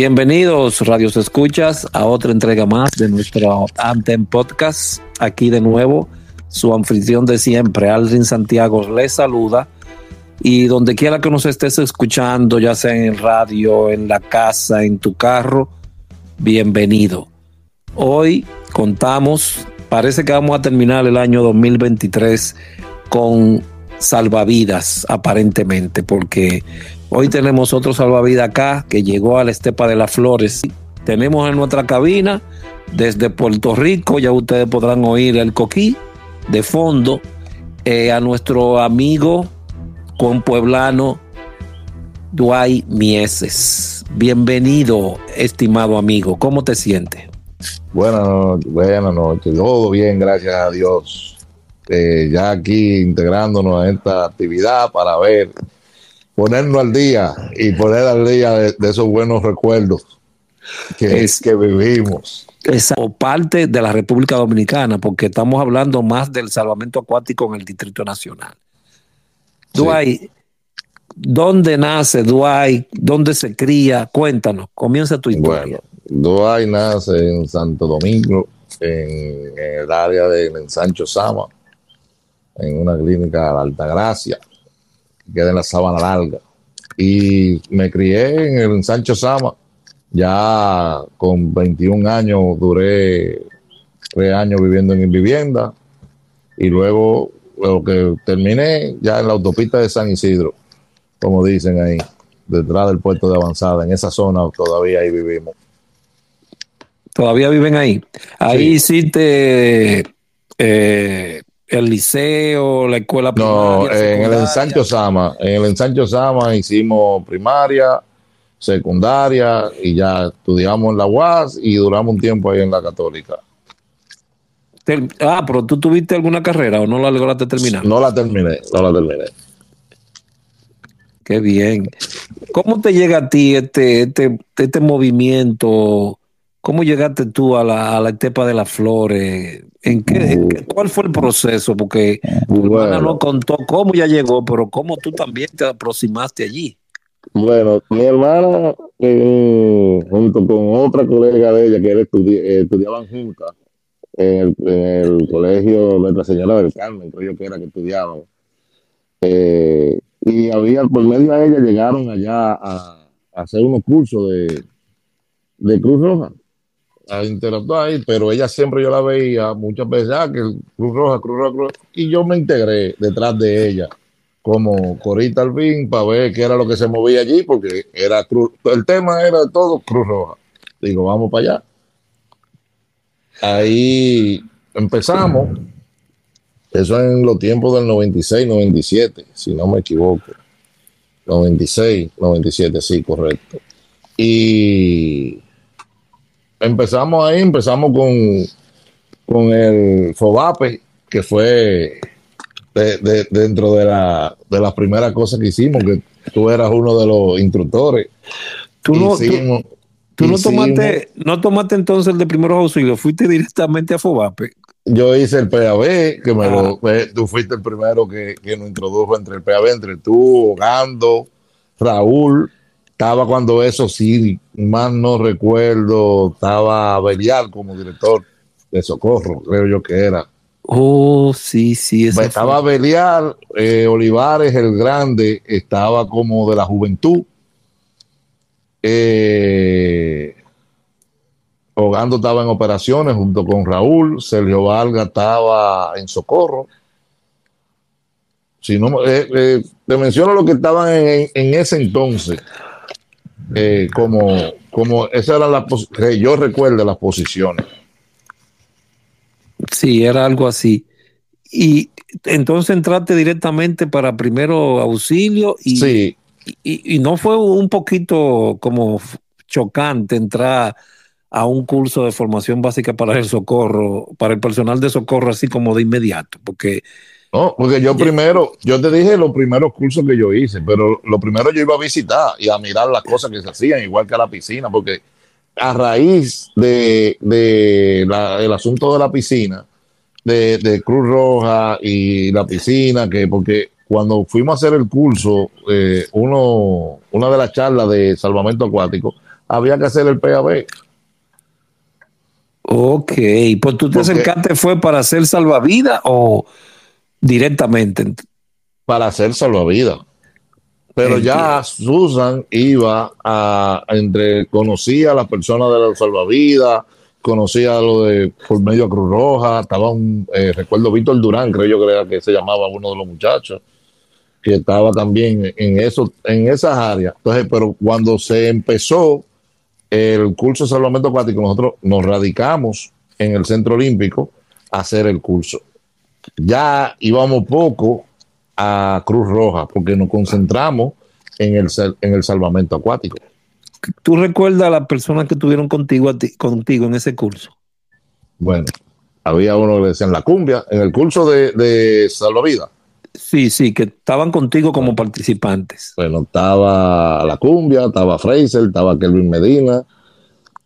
Bienvenidos, Radios Escuchas, a otra entrega más de nuestro Antem Podcast. Aquí de nuevo, su anfitrión de siempre, Aldrin Santiago, les saluda. Y donde quiera que nos estés escuchando, ya sea en radio, en la casa, en tu carro, bienvenido. Hoy contamos, parece que vamos a terminar el año 2023 con salvavidas, aparentemente, porque hoy tenemos otro salvavidas acá que llegó a la Estepa de las Flores. Tenemos en nuestra cabina desde Puerto Rico, ya ustedes podrán oír el coquí de fondo, eh, a nuestro amigo con pueblano Duay Mieses. Bienvenido, estimado amigo. ¿Cómo te sientes? Buenas noches, buenas noches. Todo bien, gracias a Dios. Eh, ya aquí integrándonos en esta actividad para ver, ponernos al día y poner al día de, esos buenos recuerdos que, es, que vivimos. Esa parte de la República Dominicana, porque estamos hablando más del salvamento acuático en el Distrito Nacional. Duay, ¿dónde nace Duay? ¿Dónde se cría? Cuéntanos, comienza tu historia. Bueno, Duay nace en Santo Domingo, en, el área de Sancho Sama en una clínica de Altagracia, queda en la Sabana Larga. Y me crié en el Sancho Sama, ya con 21 años duré tres años viviendo en vivienda y luego lo que terminé ya en la autopista de San Isidro, como dicen ahí, detrás del puerto de avanzada, en esa zona todavía ahí vivimos. Todavía viven ahí. Ahí sí, te eh, el liceo, la escuela primaria. No, en el ensancho Sama, en el ensancho Sama hicimos primaria, secundaria y ya estudiamos en la UAS y duramos un tiempo ahí en la católica. Ah, pero tú tuviste alguna carrera o no la lograste terminar? No la terminé, no la terminé. Qué bien. ¿Cómo te llega a ti este, este, este movimiento? ¿Cómo llegaste tú a la, a la Estepa de las Flores? ¿En qué, ¿Cuál fue el proceso? Porque tu hermana no contó cómo ya llegó, pero cómo tú también te aproximaste allí. Bueno, mi hermana, eh, junto con otra colega de ella que eh, estudiaban juntas en el, colegio Nuestra Señora del Carmen, creo que era que estudiaban. Eh, y había, por medio de ella, llegaron allá a, a hacer unos cursos de, de Cruz Roja a interactuar pero ella siempre yo la veía muchas veces, ah, que Cruz Roja, Cruz Roja, Cruz y yo me integré detrás de ella como corita al fin para ver qué era lo que se movía allí, porque era Cruz, el tema era todo Cruz Roja. Digo, vamos para allá. Ahí empezamos, eso en los tiempos del 96, 97, si no me equivoco. 96, 97, sí, correcto. Y empezamos ahí, empezamos con, con el FOBAPE, que fue de, dentro de, la, de las primeras cosas que hicimos, que tú eras uno de los instructores. Tú no, tú, no, tomaste, no tomaste entonces el de primeros auxilios, fuiste directamente a FOBAPE. Yo hice el PAB, que me lo, ah. tú fuiste el primero que, que nos introdujo entre el PAB, entre tú, Gando, Raúl, estaba cuando eso sí, más no recuerdo, estaba Belial como director de Socorro, creo yo que era. Oh, sí, sí. Estaba Belial, eh, Olivares el Grande, estaba como de la juventud. Eh, Ogando estaba en operaciones junto con Raúl, Sergio Valga estaba en Socorro. Si no, eh, te menciono lo que estaban en ese entonces. Eh, como, como esa era la que yo recuerdo las posiciones. Sí, era algo así. Y entonces entraste directamente para primero auxilio y, y, no fue un poquito como chocante entrar a un curso de formación básica para el socorro, para el personal de socorro así como de inmediato, porque no, porque yo primero, yo te dije los primeros cursos que yo hice, pero lo primero yo iba a visitar y a mirar las cosas que se hacían, igual que a la piscina, porque a raíz de, el asunto de la piscina, de, Cruz Roja y la piscina, que porque cuando fuimos a hacer el curso, eh, uno, una de las charlas de salvamento acuático, había que hacer el PAB. Ok, pues tú te Porque- acercaste fue para hacer salvavidas o directamente. para hacer salvavidas. Pero ya Susan iba a, entre, conocía a las personas de los salvavidas, conocía lo de por medio a Cruz Roja, estaba un, eh, recuerdo Víctor Durán, creo yo que era que se llamaba uno de los muchachos, que estaba también en eso, en esas áreas. Entonces, pero cuando se empezó el curso de salvamento acuático, nosotros nos radicamos en el Centro Olímpico a hacer el curso. Ya íbamos poco a Cruz Roja porque nos concentramos en el, en el salvamento acuático. ¿Tú recuerdas a las personas que estuvieron contigo, a ti- contigo en ese curso? Bueno, había uno que le decían la cumbia en el curso de, de salvavidas. Sí, sí, que estaban contigo como participantes. Bueno, estaba la cumbia, estaba Fraser, estaba Kelvin Medina,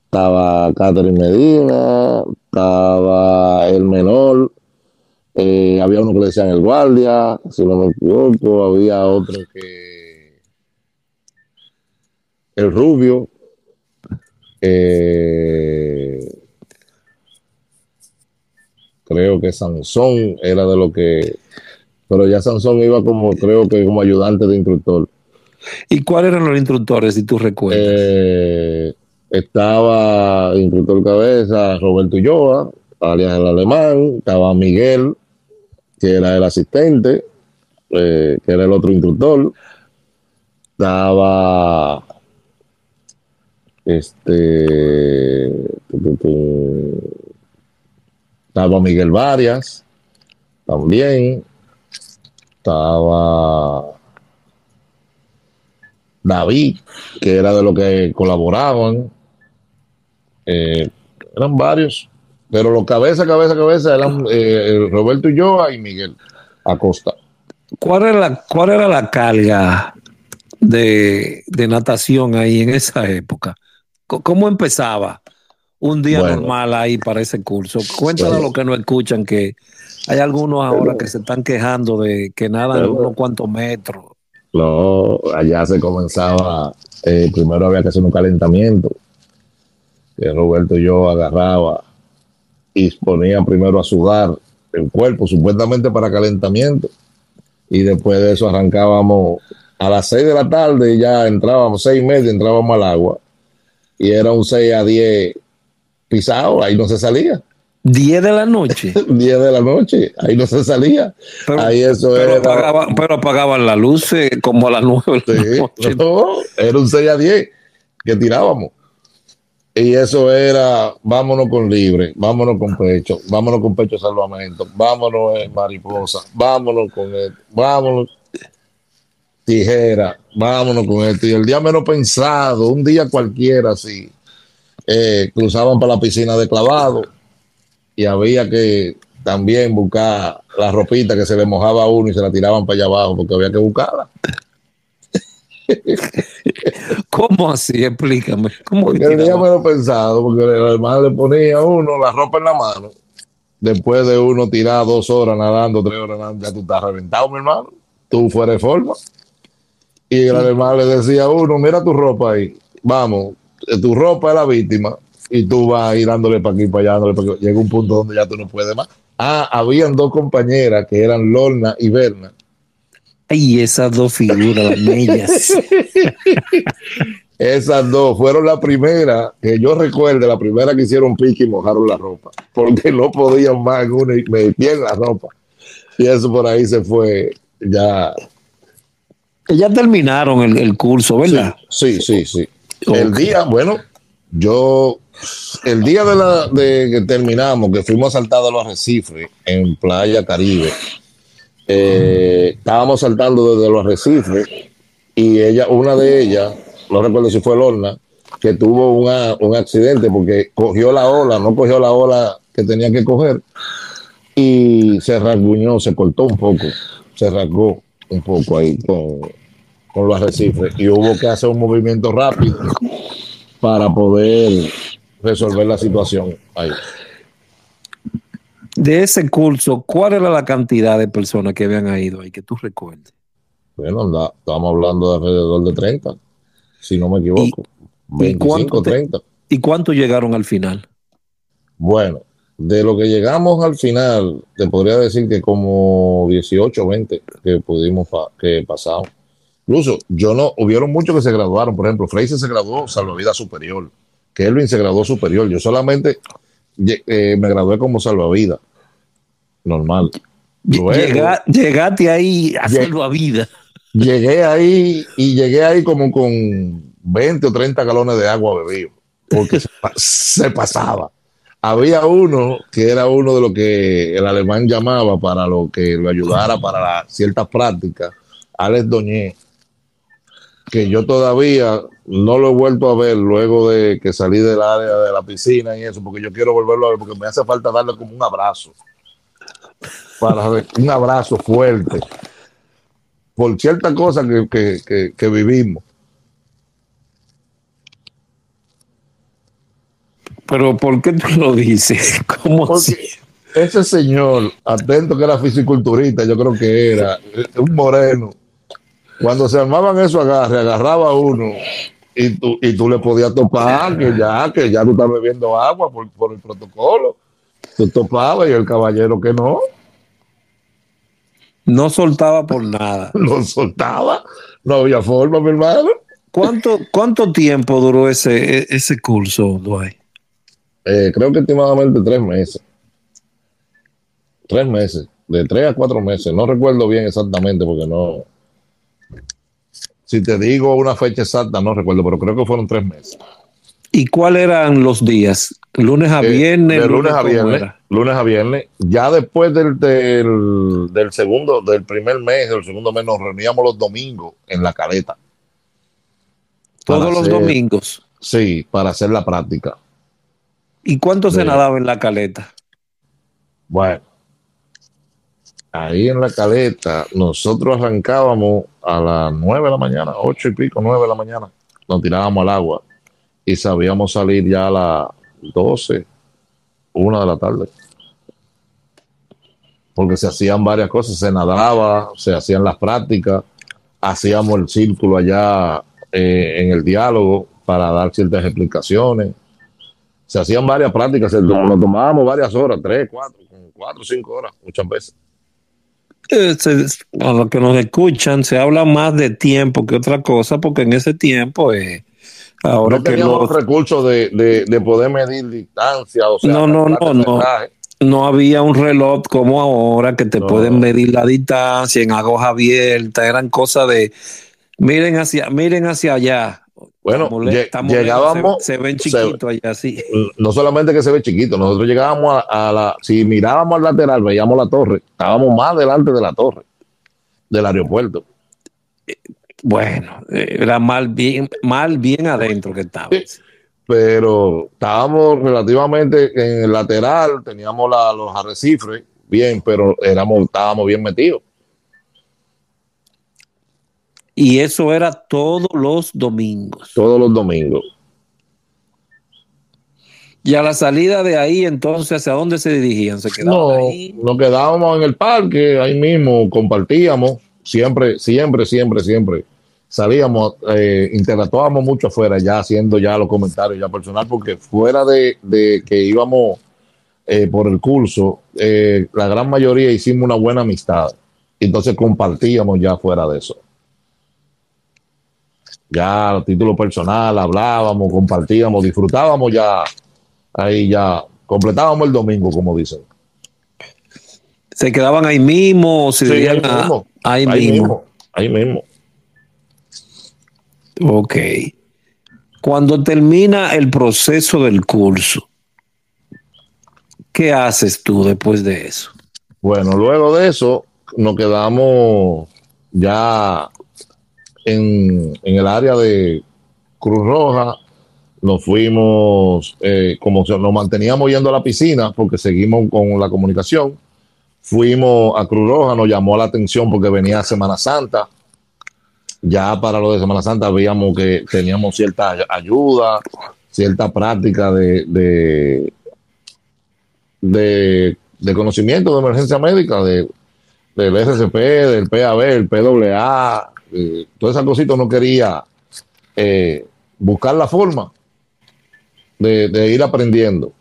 estaba Catherine Medina, estaba el menor, eh, había uno que le decían el guardia, si no me equivoco, había otro que el rubio, eh, creo que Sansón era de lo que, pero ya Sansón iba como, creo que como ayudante de instructor. ¿Y cuáles eran los instructores, si tú recuerdas? Eh, estaba instructor cabeza Roberto Ulloa, alias el alemán, estaba Miguel, que era el asistente, eh, que era el otro instructor, estaba este estaba Miguel Varias también estaba David, que era de los que colaboraban. Eh, eran varios, pero los cabeza, cabeza, cabeza eran eh, Roberto Ulloa y Miguel Acosta. ¿Cuál era la, cuál era la carga de, de natación ahí en esa época? ¿Cómo empezaba un día Bueno. normal ahí para ese curso? Cuéntale a Bueno. los que no escuchan que hay algunos ahora que se están quejando de que nadan Pero- unos cuantos metros. No, allá se comenzaba, eh, primero había que hacer un calentamiento, que Roberto y yo agarraba y ponía primero a sudar el cuerpo, supuestamente para calentamiento, y después de eso arrancábamos a las 6 de la tarde y ya entrábamos, seis y media, entrábamos al agua, y era un 6 a 10 pisado, ahí no se salía, 10 de la noche. 10 de la noche, ahí no se salía, Pero, ahí eso pero era... apagaban, pero apagaban la luz eh, como a las 9 de la Sí, noche. no, era un 6 a 10 que tirábamos. Y eso era, vámonos con libre, vámonos con pecho, vámonos con pecho salvamento, vámonos en mariposa, vámonos con esto, vámonos tijera, vámonos con esto. Y el día menos pensado, un día cualquiera así, eh, cruzaban para la piscina de clavado y había que también buscar la ropita que se le mojaba a uno y se la tiraban para allá abajo porque había que buscarla. ¿Cómo así? Explícame. ¿Cómo que Porque el día menos pensado, porque el hermano le ponía a uno la ropa en la mano. Después de uno tirar dos horas nadando, tres horas nadando, ya tú estás reventado, mi hermano. Tú fuera de forma. Y el hermano le decía a uno, mira tu ropa ahí. Vamos, eh, tu ropa es la víctima. Y tú vas ahí dándole para aquí, para allá, dándole para aquí. Llega un punto donde ya tú no puedes más. Ah, habían dos compañeras que eran Lorna y Berna. Ay, esas dos figuras, las mellas. Esas dos fueron la primera que yo recuerdo, la primera que hicieron pique y mojaron la ropa, porque no podían más una y metían la ropa. Y eso por ahí se fue ya. Ya terminaron el, el curso, ¿verdad? Sí, sí, sí. El día, bueno, yo, el día de, la, de que terminamos, que fuimos saltados a los arrecifes en Playa Caribe, eh, estábamos saltando desde los arrecifes y ella, una de ellas, no recuerdo si fue Lorna, que tuvo una- un accidente porque cogió la ola, no cogió la ola que tenía que coger y se rasguñó, se cortó un poco, se rasgó un poco ahí con, con los arrecifes y hubo que hacer un movimiento rápido para poder resolver la situación ahí. De ese curso, ¿cuál era la cantidad de personas que habían ido ahí que tú recuerdes? Bueno, anda- estamos hablando de alrededor de 30, si no me equivoco. 25, 30. ¿Y cuánto llegaron al final? Bueno, de lo que llegamos al final, te podría decir que como 18 20 que pudimos, que pasamos. Incluso yo no, hubieron muchos que se graduaron. Por ejemplo, Fraser se graduó salvavidas superior. Kelvin se graduó superior. Yo solamente eh, me gradué como salvavidas. Normal. llegaste ahí a salvavidas. Llegué ahí y llegué ahí como con 20 o 30 galones de agua bebido. Porque se pasaba había uno que era uno de lo que el alemán llamaba para lo que lo ayudara para ciertas prácticas, Alex Doñé, que yo todavía no lo he vuelto a ver luego de que salí del área de la piscina y eso, porque yo quiero volverlo a ver, porque me hace falta darle como un abrazo, para un abrazo fuerte, por ciertas cosas que vivimos. Pero ¿por qué tú lo dices? ¿Cómo Ese señor, atento que era fisiculturista, yo creo que era, un moreno, cuando se armaban eso agarre, agarraba uno y tú, y tú le podías topar, que ya, que ya tú estás bebiendo agua por, por el protocolo. Tú topabas y el caballero que no. No soltaba por nada. no soltaba. No había forma, mi hermano. ¿Cuánto, cuánto tiempo duró ese, ese curso, Dwight? Eh, creo que últimamente tres meses. Tres meses, de tres a cuatro meses. No recuerdo bien exactamente porque no. Si te digo una fecha exacta, no recuerdo, pero creo que fueron tres meses. ¿Y cuáles eran los días? ¿Lunes a eh, viernes? de lunes, a viernes. Lunes a viernes. Ya después del, del, segundo, del primer mes, del segundo mes, nos reuníamos los domingos en la caleta. ¿Todos los domingos? Sí, para hacer la práctica. ¿Y cuánto se nadaba en la caleta? Bueno, ahí en la caleta nosotros arrancábamos a las nueve de la mañana, ocho y pico, nueve de la mañana, nos tirábamos al agua y sabíamos salir ya a las doce, una de la tarde. Porque se hacían varias cosas, se nadaba, se hacían las prácticas, hacíamos el círculo allá eh, en el diálogo para dar ciertas explicaciones se hacían varias prácticas, nos tomábamos varias horas, tres, cuatro, cuatro, cinco horas, muchas veces. A los que nos escuchan, se habla más de tiempo que otra cosa, porque en ese tiempo, eh, ahora no los recursos de, de, poder medir distancia, o sea, no, no, no, no. No había un reloj como ahora que te pueden medir la distancia en aguas abiertas, eran cosas de miren hacia, miren hacia allá, bueno, llegábamos. Se, ven chiquitos allá, sí. No solamente que se ve chiquito, nosotros llegábamos a, la. Si mirábamos al lateral, veíamos la torre. Estábamos más delante de la torre del aeropuerto. Bueno, era mal bien, mal bien adentro que estaba. pero estábamos relativamente en el lateral, teníamos los arrecifes bien, pero éramos, estábamos bien metidos. Y eso era todos los domingos. Todos los domingos. Y a la salida de ahí, entonces, ¿hacia dónde se dirigían? ¿Se quedaban no, ahí? Nos quedábamos en el parque, ahí mismo compartíamos, siempre, siempre, siempre, siempre. Salíamos, eh, interactuábamos mucho afuera, ya haciendo ya los comentarios ya personal, porque fuera de, que íbamos eh, por el curso, eh, la gran mayoría hicimos una buena amistad. Entonces compartíamos ya fuera de eso ya a título personal hablábamos, compartíamos, disfrutábamos ya, ahí ya, completábamos el domingo, como dicen. ¿Se quedaban ahí mismo ahí, mismo, ahí, mismo. Ahí mismo. Ok. Cuando termina el proceso del curso, ¿qué haces tú después de eso? Bueno, luego de eso nos quedamos ya en, el área de Cruz Roja, nos fuimos, eh, como nos manteníamos yendo a la piscina porque seguimos con la comunicación, fuimos a Cruz Roja, nos llamó la atención porque venía Semana Santa. Ya para lo de Semana Santa veíamos que teníamos cierta ayuda, cierta práctica de, de, de, conocimiento de emergencia médica, de, del SCP, del PAB, el PWA, eh, todas esas cositas no quería eh, buscar la forma de, de ir aprendiendo.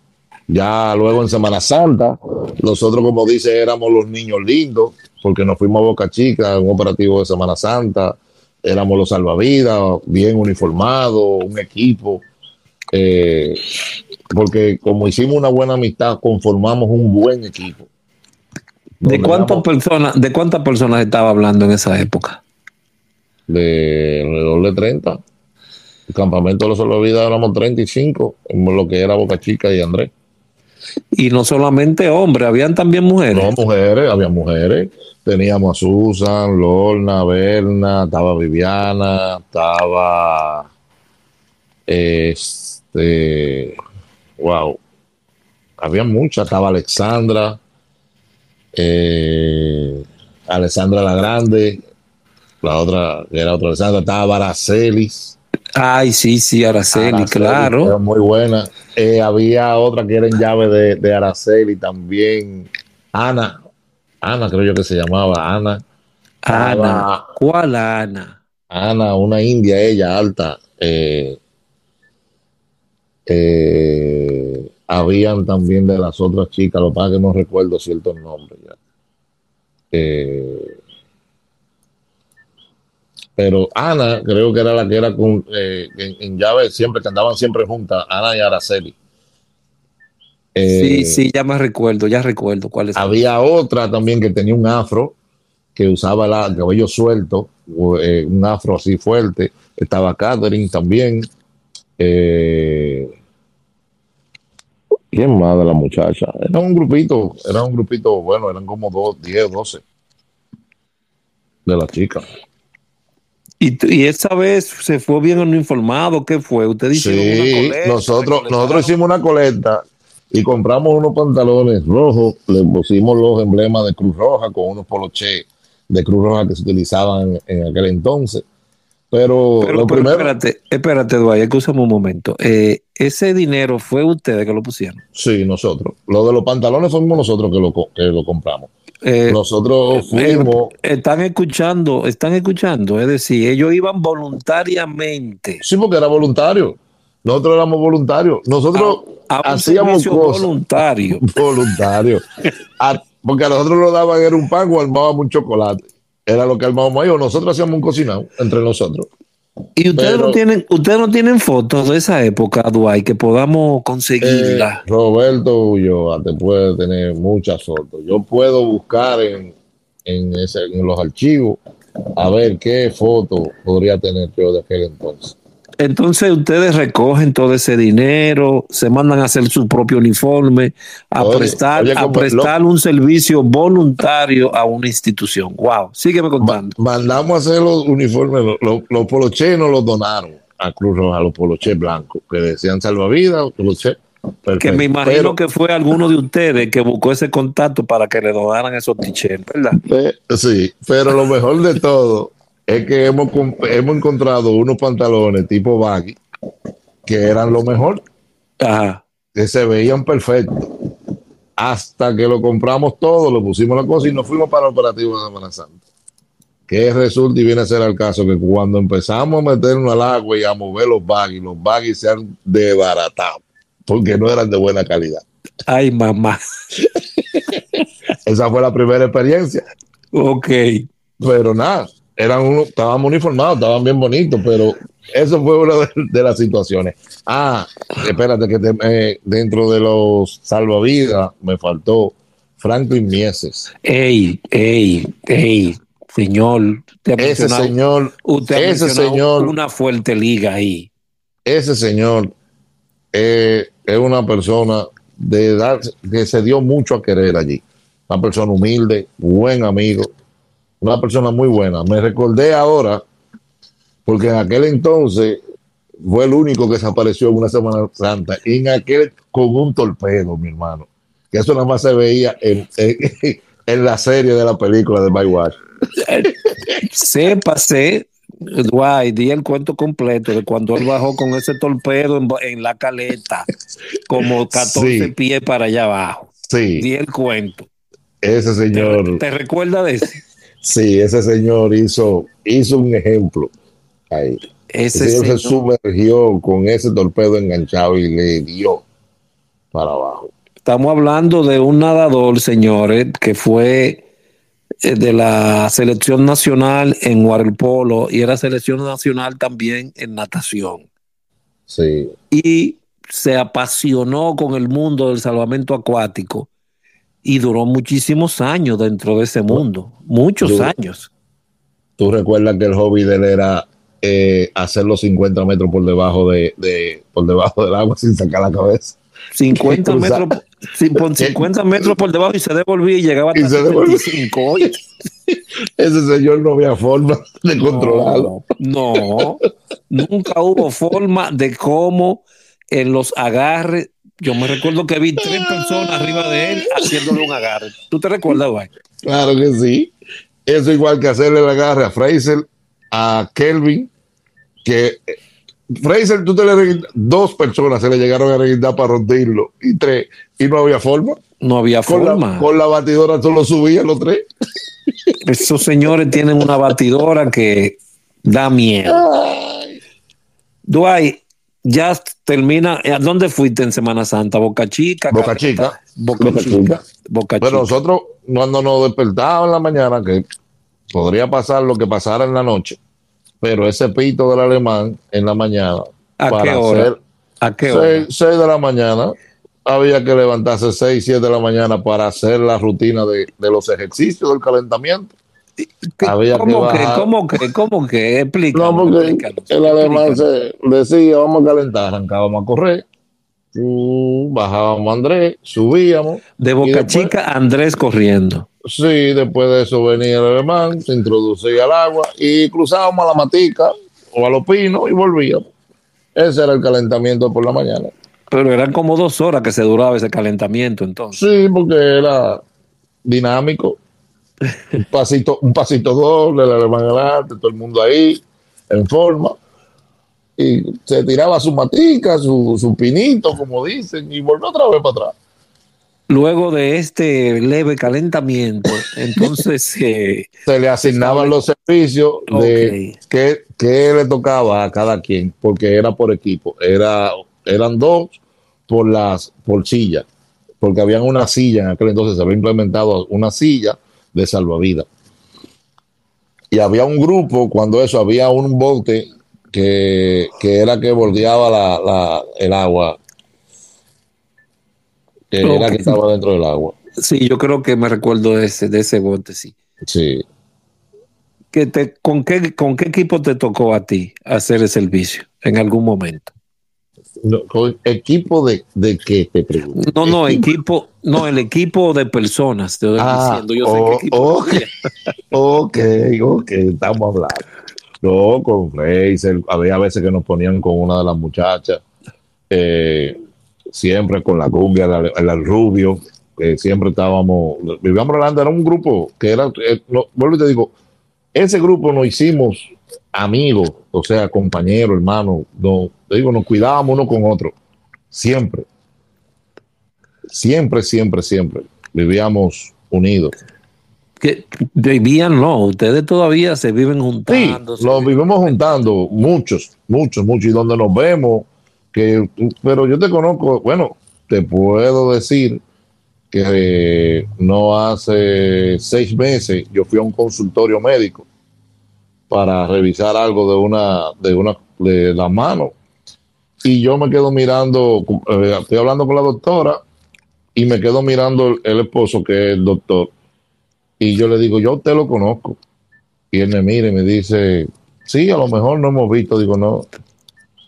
Ya luego en Semana Santa, nosotros, como dice, éramos los niños lindos, porque nos fuimos a Boca Chica en un operativo de Semana Santa, éramos los salvavidas, bien uniformados, un equipo, eh, porque como hicimos una buena amistad, conformamos un buen equipo. ¿De cuántas personas, de cuántas personas estaba hablando en esa época? De alrededor de 30. El campamento de los salvavidas éramos 35, en lo que era Boca Chica y Andrés. Y no solamente hombres, habían también mujeres. No, mujeres, había mujeres. Teníamos a Susan, Lorna, Berna, estaba Viviana, estaba este wow. Había muchas, estaba Alexandra, eh, Alexandra la Grande, la otra, que era otra Alexandra, estaba Baracelis. Ay, sí, sí, Araceli, claro. Muy buena. Eh, había otra que era en llave de, de, Araceli también. Ana, Ana creo yo que se llamaba Ana. Ana, ¿cuál Ana? Ana, una india, ella alta. Eh, eh, habían también de las otras chicas, lo que pasa es que no recuerdo ciertos nombres ya. Eh, pero Ana, creo que era la que era con, eh, en, en, llave siempre, que andaban siempre juntas, Ana y Araceli. Eh, sí, sí, ya me recuerdo, ya recuerdo cuál es. Había otra también que tenía un afro, que usaba la, el cabello suelto, eh, un afro así fuerte. Estaba Catherine también. Eh, ¿Quién más de la muchacha? Era un grupito, era un grupito, bueno, eran como dos, 10, 12 de las chicas. Y, y, esa vez se fue bien uniformado, ¿qué fue? Usted dice sí, nosotros, nosotros hicimos una colecta y compramos unos pantalones rojos, le pusimos los emblemas de Cruz Roja con unos poloché de Cruz Roja que se utilizaban en aquel entonces. Pero, pero, lo pero primero, espérate, espérate, Eduardo, escúchame un momento. Eh, ¿Ese dinero fue ustedes que lo pusieron? Sí, nosotros. Lo de los pantalones fuimos nosotros que lo, que lo compramos. Eh, nosotros fuimos. Eh, están escuchando, están escuchando. Es decir, ellos iban voluntariamente. Sí, porque era voluntario. Nosotros éramos voluntarios. Nosotros a, a hacíamos cosas. voluntario. Voluntario. a, porque a nosotros nos daban era un pan o armábamos un chocolate. Era lo que armábamos ahí. O nosotros hacíamos un cocinado entre nosotros. Y ustedes Pero, no tienen, ustedes no tienen fotos de esa época, Duay, que podamos conseguirla. Eh, Roberto Ulloa te puede tener muchas fotos. Yo puedo buscar en, en, ese, en los archivos a ver qué foto podría tener yo de aquel entonces. Entonces ustedes recogen todo ese dinero, se mandan a hacer su propio uniforme, a Oye, prestar, oye, a prestar un servicio voluntario a una institución. Wow, sígueme contando. Ma- mandamos a hacer los uniformes, los, los, los poloché nos los donaron a Cruz Roja, los poloché blancos, que decían salvavidas, poloché. que me imagino Pero, que fue alguno de ustedes que buscó ese contacto para que le donaran esos t-shirts, ¿verdad? eh, sí, pero lo mejor de todo es que hemos, hemos encontrado unos pantalones tipo baggy que eran lo mejor, Ajá. que se veían perfectos. Hasta que lo compramos todo, lo pusimos la cosa y nos fuimos para el operativo de Semana Santa. Que resulta y viene a ser el caso que cuando empezamos a meternos al agua y a mover los baggy, los baggy se han desbaratado porque no eran de buena calidad. Ay, mamá. Esa fue la primera experiencia. Ok. Pero nada, eran uno, estábamos uniformados, estaban bien bonitos, pero eso fue una de, de las situaciones. Ah, espérate, que te- eh, dentro de los salvavidas me faltó Franklin Mieses. Ey, ey, ey, señor. Usted ha Ese señor, usted ha ese señor, una fuerte liga ahí. ese señor eh, es una persona de edad que se dio mucho a querer allí. Una persona humilde, buen amigo, una persona muy buena. Me recordé ahora, porque en aquel entonces fue el único que desapareció en una Semana Santa, y en aquel con un torpedo, mi hermano. Que eso nada más se veía en, en, en la serie de la película de Baywatch. Sépase, guay, di el cuento completo de cuando él bajó con ese torpedo en, en la caleta, como 14 Sí. pies para allá abajo. Sí, Di el cuento. ese ¿Te, señor. te recuerdas de ese? Sí, ese señor hizo, hizo un ejemplo ahí. Ese, señor se sumergió con ese torpedo enganchado y le dio para abajo. Estamos hablando de un nadador, señores, que fue eh, de la selección nacional en waterpolo y era selección nacional también en natación. Sí. Y se apasionó con el mundo del salvamento acuático y duró muchísimos años dentro de ese mundo, muchos años. Tú recuerdas que el hobby de él era eh, hacer los 50 metros por debajo de, de, por debajo del agua sin sacar la cabeza. 50 metros, 50 metros por debajo y se devolvía y llegaba hasta 75. Ese señor no había forma de controlarlo. No, nunca hubo forma de cómo en los agarres. Yo me recuerdo que vi tres personas arriba de él haciéndole un agarre. ¿Tú te recuerdas, güey? Claro que sí. Eso igual que hacerle el agarre a Fraser, a Kelvin, que Fraser, tú te le dos personas se le llegaron a reguindar para romperlo y tres, y no había forma. No había forma. con la batidora solo subían los tres. Esos señores tienen una batidora que da miedo. Dwight, ya termina. ¿Dónde fuiste en Semana Santa? Boca Chica. Boca Chica. Boca, Chica. Boca Chica. Pero nosotros, cuando nos despertábamos en la mañana, que podría pasar lo que pasara en la noche, pero ese pito del alemán en la mañana. ¿A qué hora? ¿A qué hora? 6 de la mañana. Había que levantarse 6, 7 de la mañana para hacer la rutina de, los ejercicios del calentamiento. Había ¿Cómo que, ¿Cómo que? ¿Cómo que? Explica. No, porque el alemán se decía, vamos a calentar, arrancábamos a correr, bajábamos a Andrés, subíamos. De Boca Chica, Andrés corriendo. Sí, después de eso venía el alemán, se introducía al agua y cruzábamos a la matica o a los pinos y volvíamos. Ese era el calentamiento por la mañana. Pero eran como dos horas que se duraba ese calentamiento entonces. Sí, porque era dinámico. Un pasito, un pasito doble, alemán adelante, todo el mundo ahí, en forma. Y se tiraba su matica, su, su pinito, como dicen, y volvió otra vez para atrás luego de este leve calentamiento, entonces eh, se le asignaban los servicios de qué, le tocaba a cada quien, porque era por equipo. Era, eran dos por las por silla, porque habían una silla en aquel entonces, se había implementado una silla de salvavidas. Y había un grupo, cuando eso, había un bote que, era que bordeaba la, el agua que era que estaba dentro del agua. Sí, yo creo que me recuerdo de ese, de ese bote, sí. Sí. Que te, ¿con, qué, ¿Con qué equipo te tocó a ti hacer el servicio en algún momento? Con equipo de, de qué te pregunto. No, no, equipo, no, el equipo de personas, te estoy ah, diciendo. Yo sé qué equipo okay. ok, ok, estamos hablando. No, con Fraser, había veces que nos ponían con una de las muchachas. Eh, siempre con la cumbia, el, rubio, que siempre estábamos, vivíamos hablando, era un grupo que era, eh, vuelvo y te digo, ese grupo nos hicimos amigos, o sea, compañeros, hermanos, no, digo, nos cuidábamos uno con otro, siempre, siempre, siempre, siempre, vivíamos unidos. Que vivían, no, ustedes todavía se viven juntando. Sí, nos vivimos juntando, muchos, muchos, muchos, y donde nos vemos, que, pero yo te conozco, bueno, te puedo decir que no hace seis meses yo fui a un consultorio médico para revisar algo de una, de una, de la mano. Y yo me quedo mirando, eh, estoy hablando con la doctora y me quedo mirando el, esposo que es el doctor. Y yo le digo, yo te lo conozco. Y él me mira y me dice, sí, a lo mejor no hemos visto. Digo, no,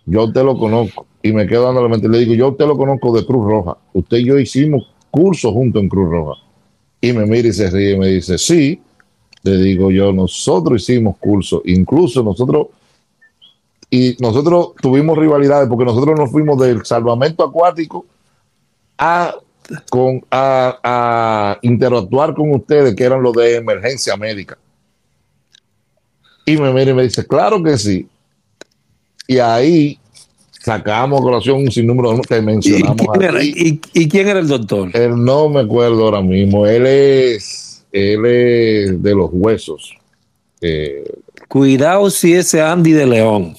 yo te lo conozco y me quedo dando la mente. Le digo, yo usted lo conozco de Cruz Roja. Usted y yo hicimos cursos juntos en Cruz Roja. Y me mira y se ríe y me dice, sí. Le digo yo, nosotros hicimos cursos. Incluso nosotros, y nosotros tuvimos rivalidades porque nosotros nos fuimos del salvamento acuático a, con, a, a interactuar con ustedes, que eran los de emergencia médica. Y me mira y me dice, claro que sí. Y ahí sacamos colación un sinnúmero que mencionamos. ¿Y quién, era, ¿y, quién era el doctor? Él no me acuerdo ahora mismo. Él es, él es de los huesos. Cuidado si ese Andy de León.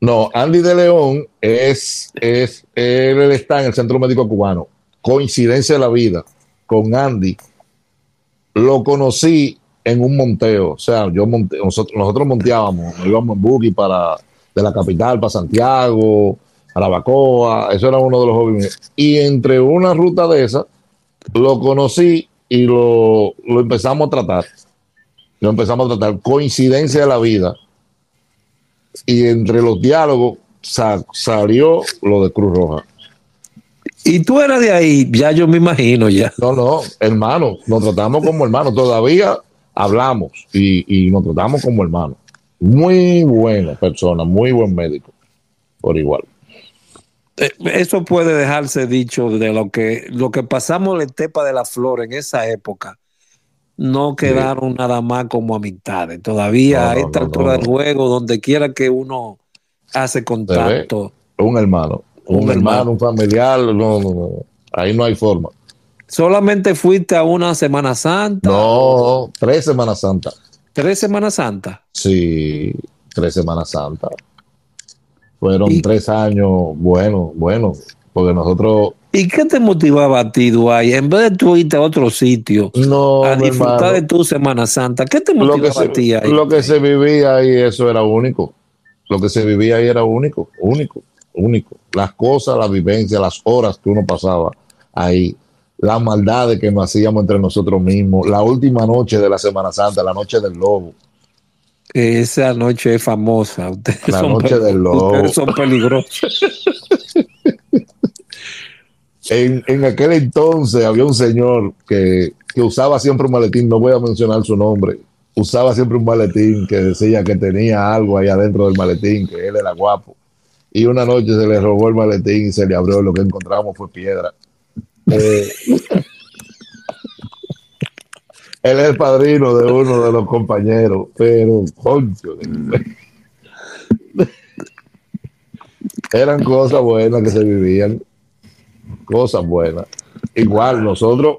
No, Andy de León es, es, él está en el Centro Médico Cubano. Coincidencia de la vida con Andy. Lo conocí en un monteo. O sea, yo monté, nosotros, nosotros monteábamos, íbamos en buggy para de la capital para Santiago, a la Bacoa, eso era uno de los hobbies. Y entre una ruta de esas, lo conocí y lo, lo empezamos a tratar. Lo empezamos a tratar. Coincidencia de la vida y entre los diálogos salió lo de Cruz Roja. Y tú eras de ahí, ya yo me imagino ya. No, no, hermano, nos tratamos como hermanos, todavía hablamos y, y nos tratamos como hermanos. Muy buena persona, muy buen médico, por igual. Eh, eso puede dejarse dicho de lo que lo que pasamos en Tepa de la Flor en esa época no quedaron nada más como amistades. Todavía a esta altura del juego, donde quiera que uno hace contacto. Un hermano, un, hermano, un familiar, no, no, no. Ahí no hay forma. ¿Solamente fuiste a una Semana Santa? No, tres Semanas Santas. ¿Tres Semanas Santas? Sí, tres Semanas Santas. Fueron tres años buenos, buenos, porque nosotros ¿Y qué te motivaba a ti, Duay? En vez de tú irte a otro sitio no, a disfrutar de tu Semana Santa, ¿qué te motivaba a ti ahí? Lo que se vivía ahí, eso era único. Lo que se vivía ahí era único, único, único. Las cosas, la vivencia, las horas que uno pasaba ahí, las maldades que nos hacíamos entre nosotros mismos, la última noche de la Semana Santa, la noche del lobo. Esa noche es famosa. Ustedes la noche del lobo. Ustedes son peligrosos. En, aquel entonces había un señor que, usaba siempre un maletín, no voy a mencionar su nombre, usaba siempre un maletín que decía que tenía algo ahí adentro del maletín, que él era guapo. Y una noche se le robó el maletín y se le abrió, lo que encontramos fue piedra. Eh, él es el padrino de uno de los compañeros, pero concho. Eran cosas buenas que se vivían cosas buenas. Igual nosotros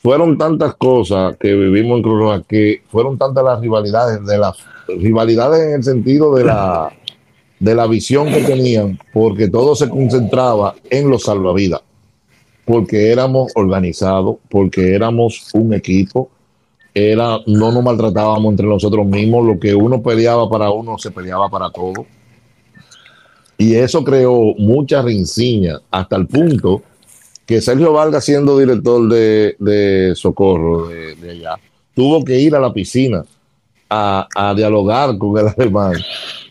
fueron tantas cosas que vivimos en Cruz que fueron tantas las rivalidades, de las rivalidades en el sentido de la de la visión que tenían, porque todo se concentraba en los salvavidas, porque éramos organizados, porque éramos un equipo, era, no nos maltratábamos entre nosotros mismos, lo que uno peleaba para uno se peleaba para todos y eso creó mucha rinciña hasta el punto que Sergio Vargas, siendo director de, Socorro de, allá, tuvo que ir a la piscina a, dialogar con el alemán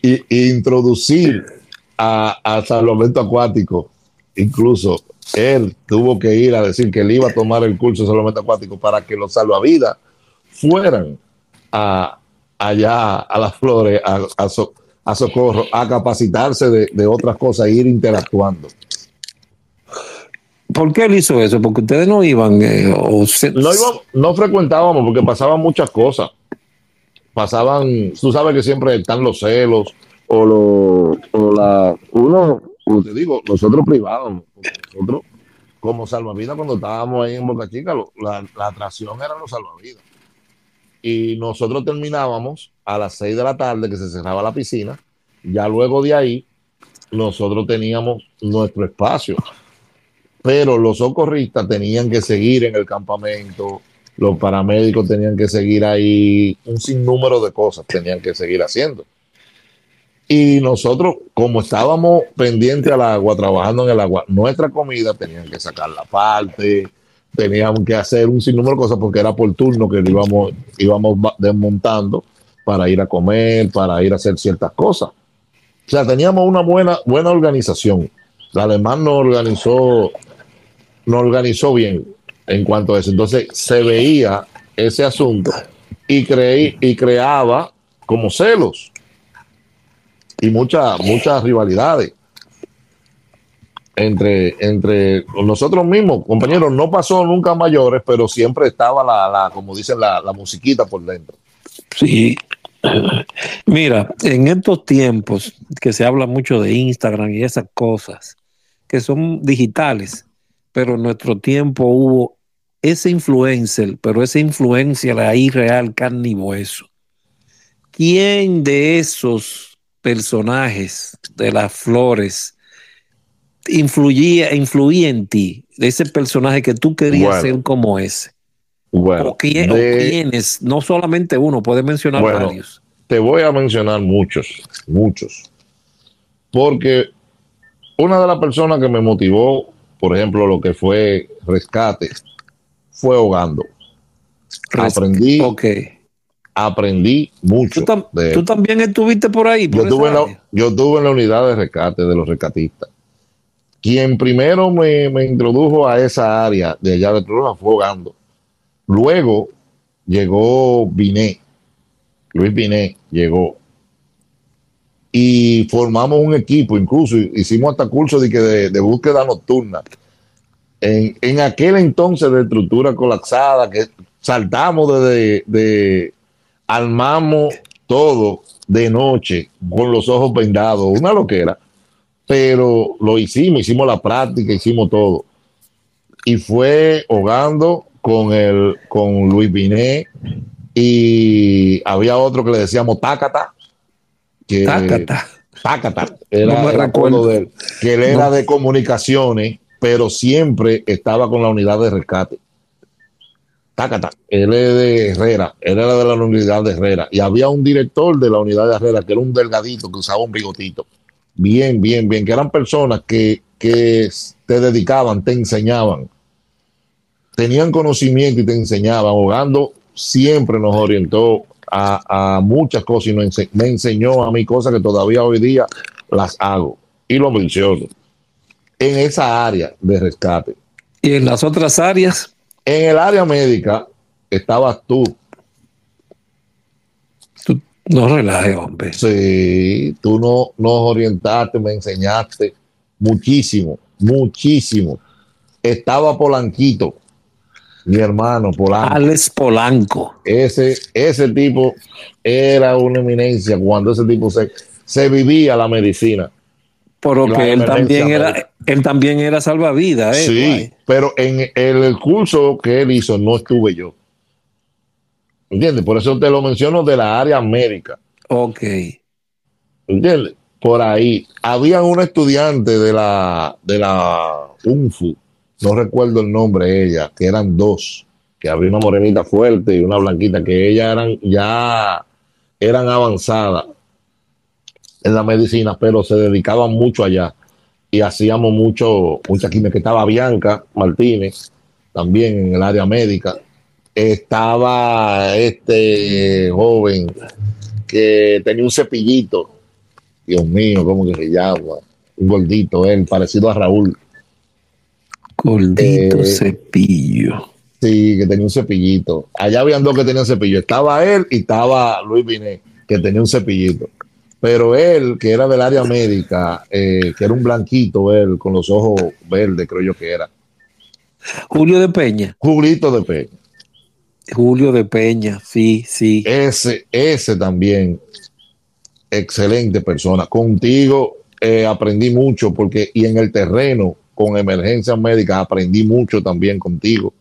e, introducir a, salvamento acuático. Incluso él tuvo que ir a decir que él iba a tomar el curso de salvamento acuático para que los salvavidas fueran a, allá a las flores a, a, a socorro, a capacitarse de, otras cosas, e ir interactuando. ¿Por qué él hizo eso? Porque ustedes no iban eh, o no, no frecuentábamos porque pasaban muchas cosas. Pasaban, tú sabes que siempre están los celos o, lo, o la, uno, como te digo, nosotros privados, nosotros como salvavidas cuando estábamos ahí en Boca Chica, la, atracción eran los salvavidas. Y nosotros terminábamos a las 6 de la tarde que se cerraba la piscina. Ya luego de ahí, nosotros teníamos nuestro espacio. Pero los socorristas tenían que seguir en el campamento, los paramédicos tenían que seguir ahí, un sinnúmero de cosas tenían que seguir haciendo. Y nosotros, como estábamos pendientes al agua, trabajando en el agua, nuestra comida tenían que sacar la parte, teníamos que hacer un sinnúmero de cosas porque era por turno que íbamos, íbamos desmontando para ir a comer, para ir a hacer ciertas cosas. O sea, teníamos una buena, buena organización. La alemán nos organizó, nos organizó bien en cuanto a eso. Entonces se veía ese asunto y, creí, y creaba como celos y muchas muchas rivalidades entre, entre nosotros mismos, compañeros. No pasó nunca mayores, pero siempre estaba la, la como dicen, la, la musiquita por dentro. Sí, Mira, en estos tiempos que se habla mucho de Instagram y esas cosas que son digitales, pero en nuestro tiempo hubo ese influencer, pero esa influencia ahí real carne y hueso. ¿Quién de esos personajes de las flores influía, influía en ti? De ese personaje que tú querías ser como ese. Bueno, o, quiénes, no solamente uno, puedes mencionar varios. Te voy a mencionar muchos, muchos. Porque una de las personas que me motivó, por ejemplo, lo que fue rescate, fue ahogando. aprendí, aprendí mucho. ¿Tú, también estuviste por ahí? yo, estuve en la, yo estuve en la unidad de rescate de los rescatistas. Quien primero me, introdujo a esa área de allá de Trujillo fue ahogando. Luego llegó Binet, Luis Binet llegó y formamos un equipo, incluso hicimos hasta curso de, de, búsqueda nocturna. En, aquel entonces de estructura colapsada, que saltamos desde, de, armamos todo de noche con los ojos vendados, una loquera, pero lo hicimos, hicimos la práctica, hicimos todo. Y fue hogando con, el, con Luis Binet y había otro que le decíamos Tácata que Tácata. Era, de él, que él era de comunicaciones, pero siempre estaba con la unidad de rescate. Él es de Herrera, él era de la unidad de Herrera. Y había un director de la unidad de Herrera que era un delgadito que usaba un bigotito. Bien, bien, bien, que eran personas que, que te dedicaban, te enseñaban, tenían conocimiento y te enseñaban. Ahogando siempre nos orientó a, muchas cosas y me enseñó a mí cosas que todavía hoy día las hago y lo menciono en esa área de rescate. ¿Y en las otras áreas? En el área médica estabas tú. Tú no relajes, hombre. Sí, tú no, nos orientaste, me enseñaste muchísimo, muchísimo. Estaba Polanquito mi hermano Polanco. Alex Polanco. Ese, ese tipo era una eminencia cuando ese tipo se, se vivía la medicina. Por que él también era, él también era salvavidas. ¿eh? Sí, pero en el curso que él hizo no estuve yo. ¿Entiendes? Por eso te lo menciono de la área médica. Ok. ¿Entiendes? Por ahí. Había un estudiante de la, de la UNFU no recuerdo el nombre de ella, que eran dos, que había una morenita fuerte y una blanquita, que ellas eran ya eran avanzadas en la medicina, pero se dedicaban mucho allá y hacíamos mucho, mucha química. Estaba Bianca Martínez, también en el área médica. Estaba este joven que tenía un cepillito. Dios mío, ¿cómo que se llama? Un gordito, él, parecido a Raúl. Gordito eh, cepillo. Sí, que tenía un cepillito. Allá habían dos que tenían cepillo. Estaba él y estaba Luis Binet, que tenía un cepillito. Pero él, que era del área médica, eh, que era un blanquito, él, con los ojos verdes, creo yo que era. Julio de Peña. Julito de Peña. Julio de Peña, sí, sí. Ese, ese también, excelente persona. Contigo eh, aprendí mucho porque, y en el terreno, con emergencias médicas aprendí mucho también contigo,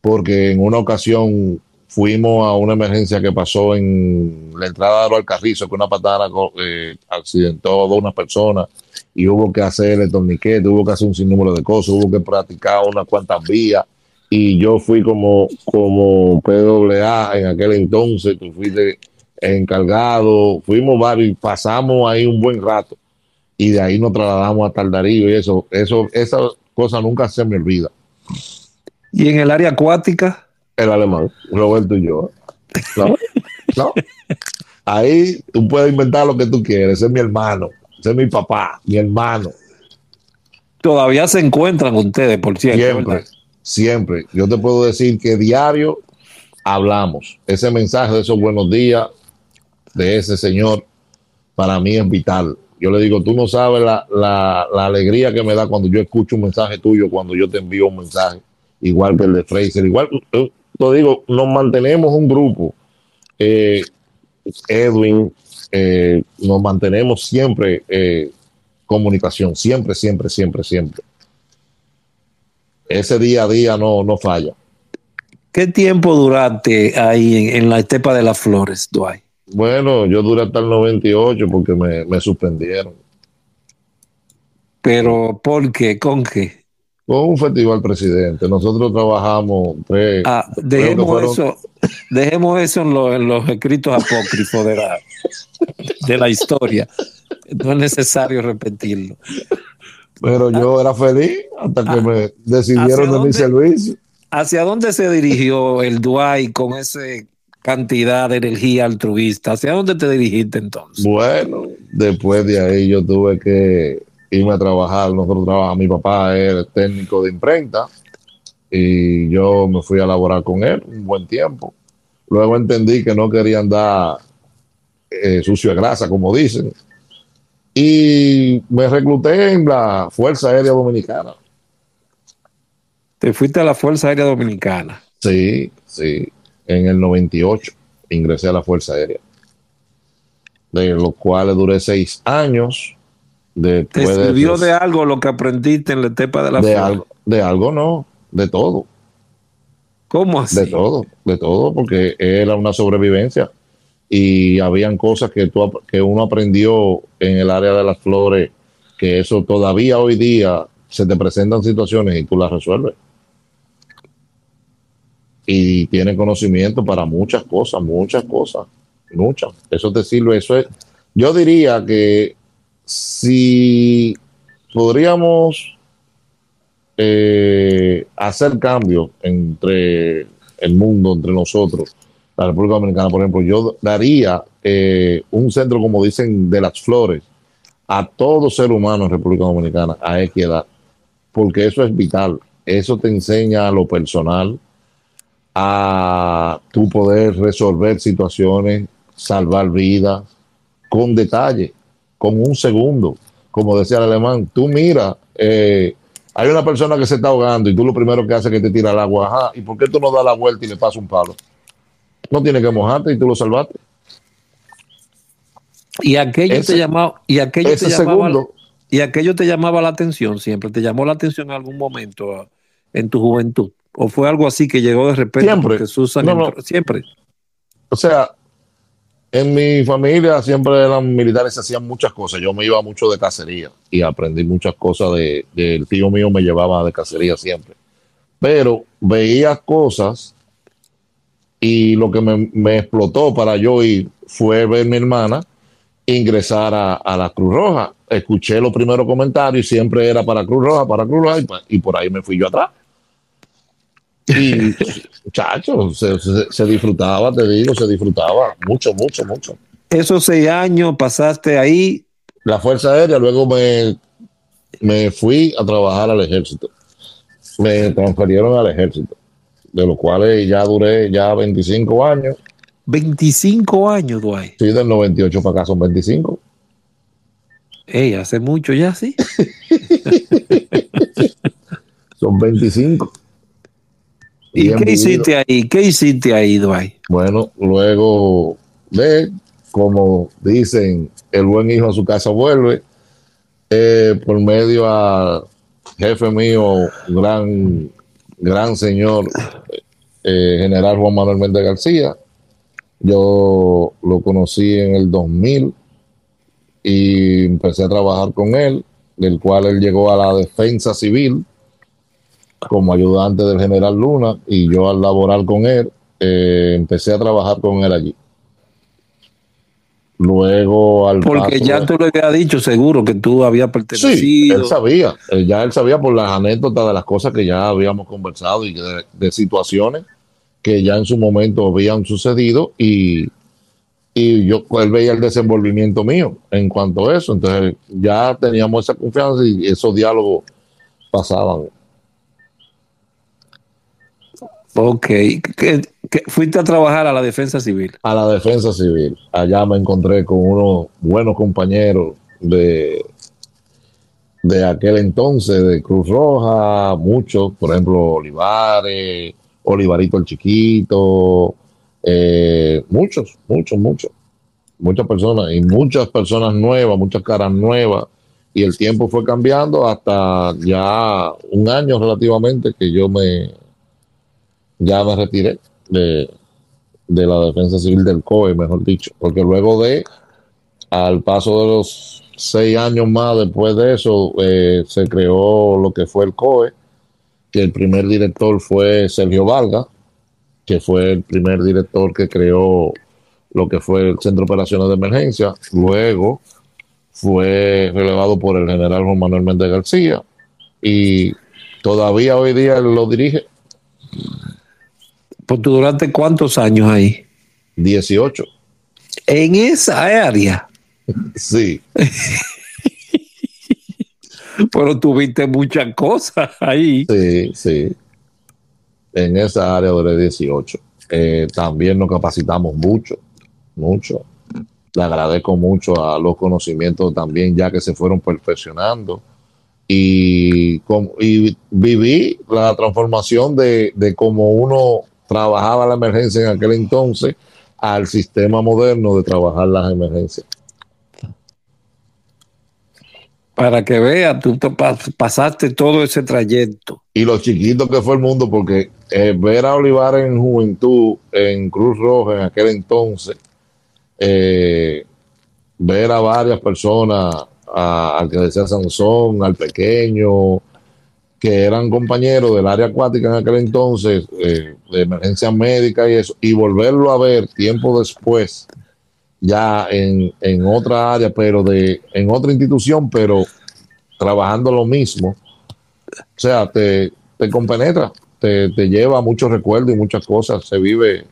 porque en una ocasión fuimos a una emergencia que pasó en la entrada de Alcarrizo, que una patada eh, accidentó a una persona y hubo que hacer el torniquete, hubo que hacer un sinnúmero de cosas, hubo que practicar unas cuantas vías y yo fui como, como PWA en aquel entonces, tú fuiste encargado, fuimos varios y pasamos ahí un buen rato y de ahí nos trasladamos a Taldarillo y eso, eso, esa cosa nunca se me olvida. ¿Y en el área acuática? El alemán, Roberto y yo. ¿No? ¿No? Ahí tú puedes inventar lo que tú quieres, ese es mi hermano, ese es mi papá, mi hermano. Todavía se encuentran ustedes, por cierto. Siempre, siempre. Yo te puedo decir que diario hablamos. Ese mensaje de esos buenos días de ese señor para mí es vital. Yo le digo, tú no sabes la, alegría que me da cuando yo escucho un mensaje tuyo, cuando yo te envío un mensaje, igual que el de Fraser. Igual, eh, te digo, nos mantenemos un grupo. Eh, Edwin, eh, nos mantenemos siempre comunicación, siempre, siempre, siempre, siempre. Ese día a día no, no falla. ¿Qué tiempo duraste ahí en, la estepa de las flores, Dwight? Bueno, yo duré hasta el 98 porque me, me suspendieron. Pero, ¿por qué? ¿Con qué? Con un festival presidente. Nosotros trabajamos tres. Ah, dejemos, fueron... eso, dejemos eso en, lo, en, los escritos apócrifos de la, de la historia. No es necesario repetirlo. Pero yo era feliz hasta que ah, me decidieron de mi servicio. ¿Hacia dónde se dirigió el Duay con esa cantidad de energía altruista? ¿Hacia dónde te dirigiste entonces? Bueno, después de ahí yo tuve que irme a trabajar. Nosotros trabajamos, mi papá era técnico de imprenta y yo me fui a laborar con él un buen tiempo. Luego entendí que no quería andar eh, sucio de grasa, como dicen, y me recluté en la Fuerza Aérea Dominicana. ¿Te fuiste a la Fuerza Aérea Dominicana? Sí, sí, en el 98 ingresé a la Fuerza Aérea, de los cuales duré seis años ¿Te sirvió de, algo lo que aprendiste en la etapa de la de algo, de algo no, de todo. ¿Cómo así? De todo, de todo, porque era una sobrevivencia y habían cosas que, tú, que uno aprendió en el área de las flores, que eso todavía hoy día se te presentan situaciones y tú las resuelves. Y tiene conocimiento para muchas cosas, muchas cosas, muchas. Eso te sirve, eso es. Yo diría que si podríamos eh, hacer cambios entre el mundo, entre nosotros, la República Dominicana, por ejemplo, yo daría eh, un centro, como dicen, de las flores a todo ser humano en República Dominicana a equidad, porque eso es vital. Eso te enseña a lo personal, a tu poder resolver situaciones, salvar vidas, con detalle con un segundo. Como decía el alemán, tú mira, eh, hay una persona que se está ahogando y tú lo primero que haces es que te tira el agua. Ajá, ¿y por qué tú no das la vuelta y le pasas un palo? No tiene que mojarte y tú lo salvaste. Y aquello te llamaba, y aquello te llamaba, y aquello te llamaba la atención siempre, te llamó la atención en algún momento ah, en tu juventud. ¿O fue algo así que llegó de repente? Siempre. Susan siempre. O sea, en mi familia siempre eran militares, hacían muchas cosas. Yo me iba mucho de cacería y aprendí muchas cosas de, del tío mío me llevaba de cacería siempre. Pero veía cosas y lo que me, explotó para yo ir fue ver a mi hermana ingresar a, la Cruz Roja. Escuché los primeros comentarios y siempre era para Cruz Roja, para Cruz Roja y por ahí me fui yo atrás. Y, muchachos, se, disfrutaba, te digo, se disfrutaba mucho, mucho, mucho. Esos seis años pasaste ahí. La Fuerza Aérea, luego me, me fui a trabajar al ejército. Me transferieron al ejército, de los cuales ya duré ya 25 años. 25 años, Dwight. Sí, del 98 para acá son 25. Ey, hace mucho ya, sí. son 25. ¿Y, qué hiciste ahí? ¿Qué hiciste ahí, Dwight? Bueno, luego de, como dicen, el buen hijo a su casa vuelve, eh, por medio a jefe mío, gran, gran señor, eh, general Juan Manuel Méndez García. Yo lo conocí en el 2000 y empecé a trabajar con él, del cual él llegó a la defensa civil como ayudante del general Luna y yo al laborar con él, eh, empecé a trabajar con él allí. Luego al Porque ya tú le habías dicho seguro que tú habías pertenecido. Sí, él sabía, eh, ya él sabía por las anécdotas de las cosas que ya habíamos conversado y de, situaciones que ya en su momento habían sucedido y, y yo él veía el desenvolvimiento mío en cuanto a eso, entonces ya teníamos esa confianza y esos diálogos pasaban. Ok, fuiste a trabajar a la defensa civil. A la defensa civil. Allá me encontré con unos buenos compañeros de, de aquel entonces, de Cruz Roja, muchos, por ejemplo, Olivares, Olivarito el Chiquito, eh, muchos, muchos, muchos, muchas personas y muchas personas nuevas, muchas caras nuevas. Y el tiempo fue cambiando hasta ya un año relativamente que yo me, ya me retiré de, de la defensa civil del COE, mejor dicho, porque luego de, al paso de los seis años más después de eso, eh, se creó lo que fue el COE, que el primer director fue Sergio Valga, que fue el primer director que creó lo que fue el Centro de Operaciones de Emergencia. Luego fue relevado por el general Juan Manuel Méndez García y todavía hoy día lo dirige. ¿Por tú duraste cuántos años ahí? 18. En esa área. Sí. Pero tuviste muchas cosas ahí. Sí, sí. En esa área duré 18. Eh, también nos capacitamos mucho, mucho. Le agradezco mucho a los conocimientos también ya que se fueron perfeccionando. Y, y viví la transformación de, de cómo uno trabajaba la emergencia en aquel entonces al sistema moderno de trabajar las emergencias. Para que veas, tú te pasaste todo ese trayecto. Y lo chiquito que fue el mundo, porque eh, ver a Olivar en juventud, en Cruz Roja en aquel entonces, eh, ver a varias personas, al que decía Sansón, al pequeño, que eran compañeros del área acuática en aquel entonces, eh, de emergencia médica y eso, y volverlo a ver tiempo después, ya en, en otra área, pero de, en otra institución, pero trabajando lo mismo, o sea, te, te compenetra, te, te lleva muchos recuerdos y muchas cosas, se vive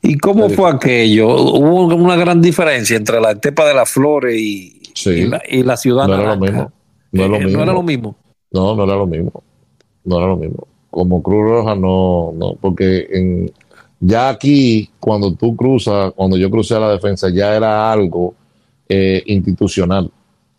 ¿Y cómo fue aquello? ¿Hubo una gran diferencia entre la estepa de las flores y, y, la, y la, ciudad? No era lo mismo. No, eh, lo mismo. no, era lo mismo. No, no era lo mismo. No era lo mismo. Como Cruz Roja, no, no, porque en, ya aquí, cuando tú cruzas, cuando yo crucé a la defensa, ya era algo eh, institucional.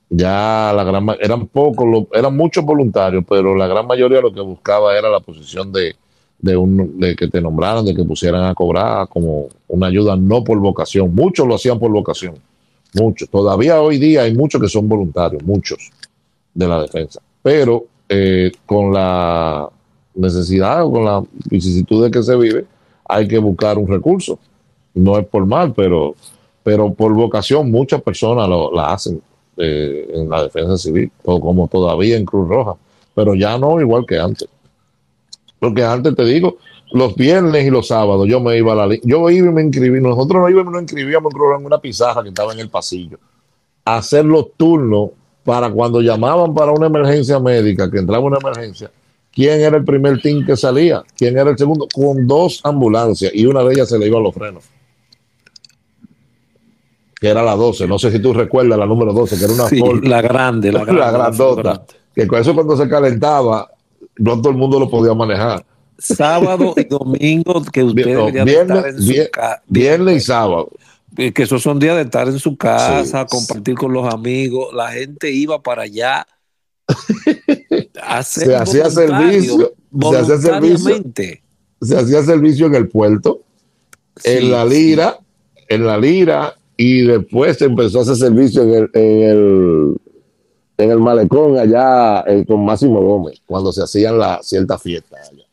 Ya la gran eran pocos, eran muchos voluntarios, pero la gran mayoría lo que buscaba era la posición de, de, un, de que te nombraran, de que pusieran a cobrar como una ayuda, no por vocación. Muchos lo hacían por vocación, muchos. Todavía hoy día hay muchos que son voluntarios, muchos de la defensa. Pero eh, con la necesidad o con la vicisitud de que se vive, hay que buscar un recurso. No es por mal, pero, pero por vocación muchas personas lo, la hacen eh, en la defensa civil, como todavía en Cruz Roja, pero ya no igual que antes. Porque antes te digo, los viernes y los sábados yo me iba a la yo iba y me inscribí, nosotros no íbamos, nos inscribíamos en una pizarra que estaba en el pasillo, hacer los turnos para cuando llamaban para una emergencia médica, que entraba una emergencia, quién era el primer team que salía, quién era el segundo, con dos ambulancias y una de ellas se le iba a los frenos. Que era la 12, no sé si tú recuerdas la número 12, que era una sí, la grande, la, grande, la grandota. Que con eso cuando se calentaba, no todo el mundo lo podía manejar. Sábado y domingo que usted no, viernes, estar en su vier, casa. Viernes y sábado. Que esos son días de estar en su casa, sí. compartir con los amigos. La gente iba para allá. se hacía servicio. Se hacía servicio. Se hacía servicio en el puerto, sí, en la lira, en la lira, y después se empezó a hacer servicio en el, en el en el malecón allá eh, con Máximo Gómez, cuando se hacían las ciertas fiestas allá.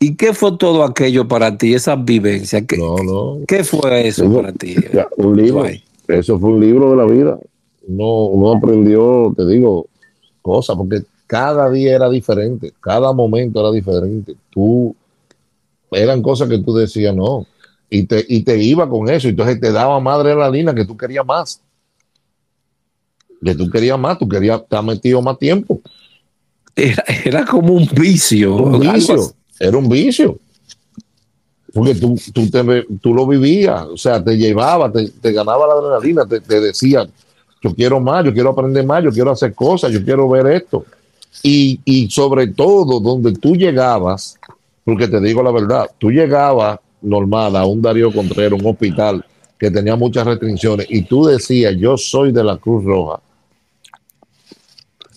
¿Y qué fue todo aquello para ti, esas vivencias? ¿Qué, no, no. ¿qué fue eso, eso para ti? Ya, un libro. Eso fue un libro de la vida. Uno, uno aprendió, te digo, cosas, porque cada día era diferente, cada momento era diferente. Tú, eran cosas que tú decías, no, y te, y te iba con eso, entonces te daba madre la línea que tú querías más que tú querías más, tú querías estar metido más tiempo. Era, era como un vicio. Un vicio. Era un vicio. Porque tú, tú, te, tú lo vivías, o sea, te llevaba, te, ganaba la adrenalina, te, te, decía, yo quiero más, yo quiero aprender más, yo quiero hacer cosas, yo quiero ver esto. Y, y sobre todo, donde tú llegabas, porque te digo la verdad, tú llegabas normal a un Darío Contreras, un hospital que tenía muchas restricciones, y tú decías, yo soy de la Cruz Roja,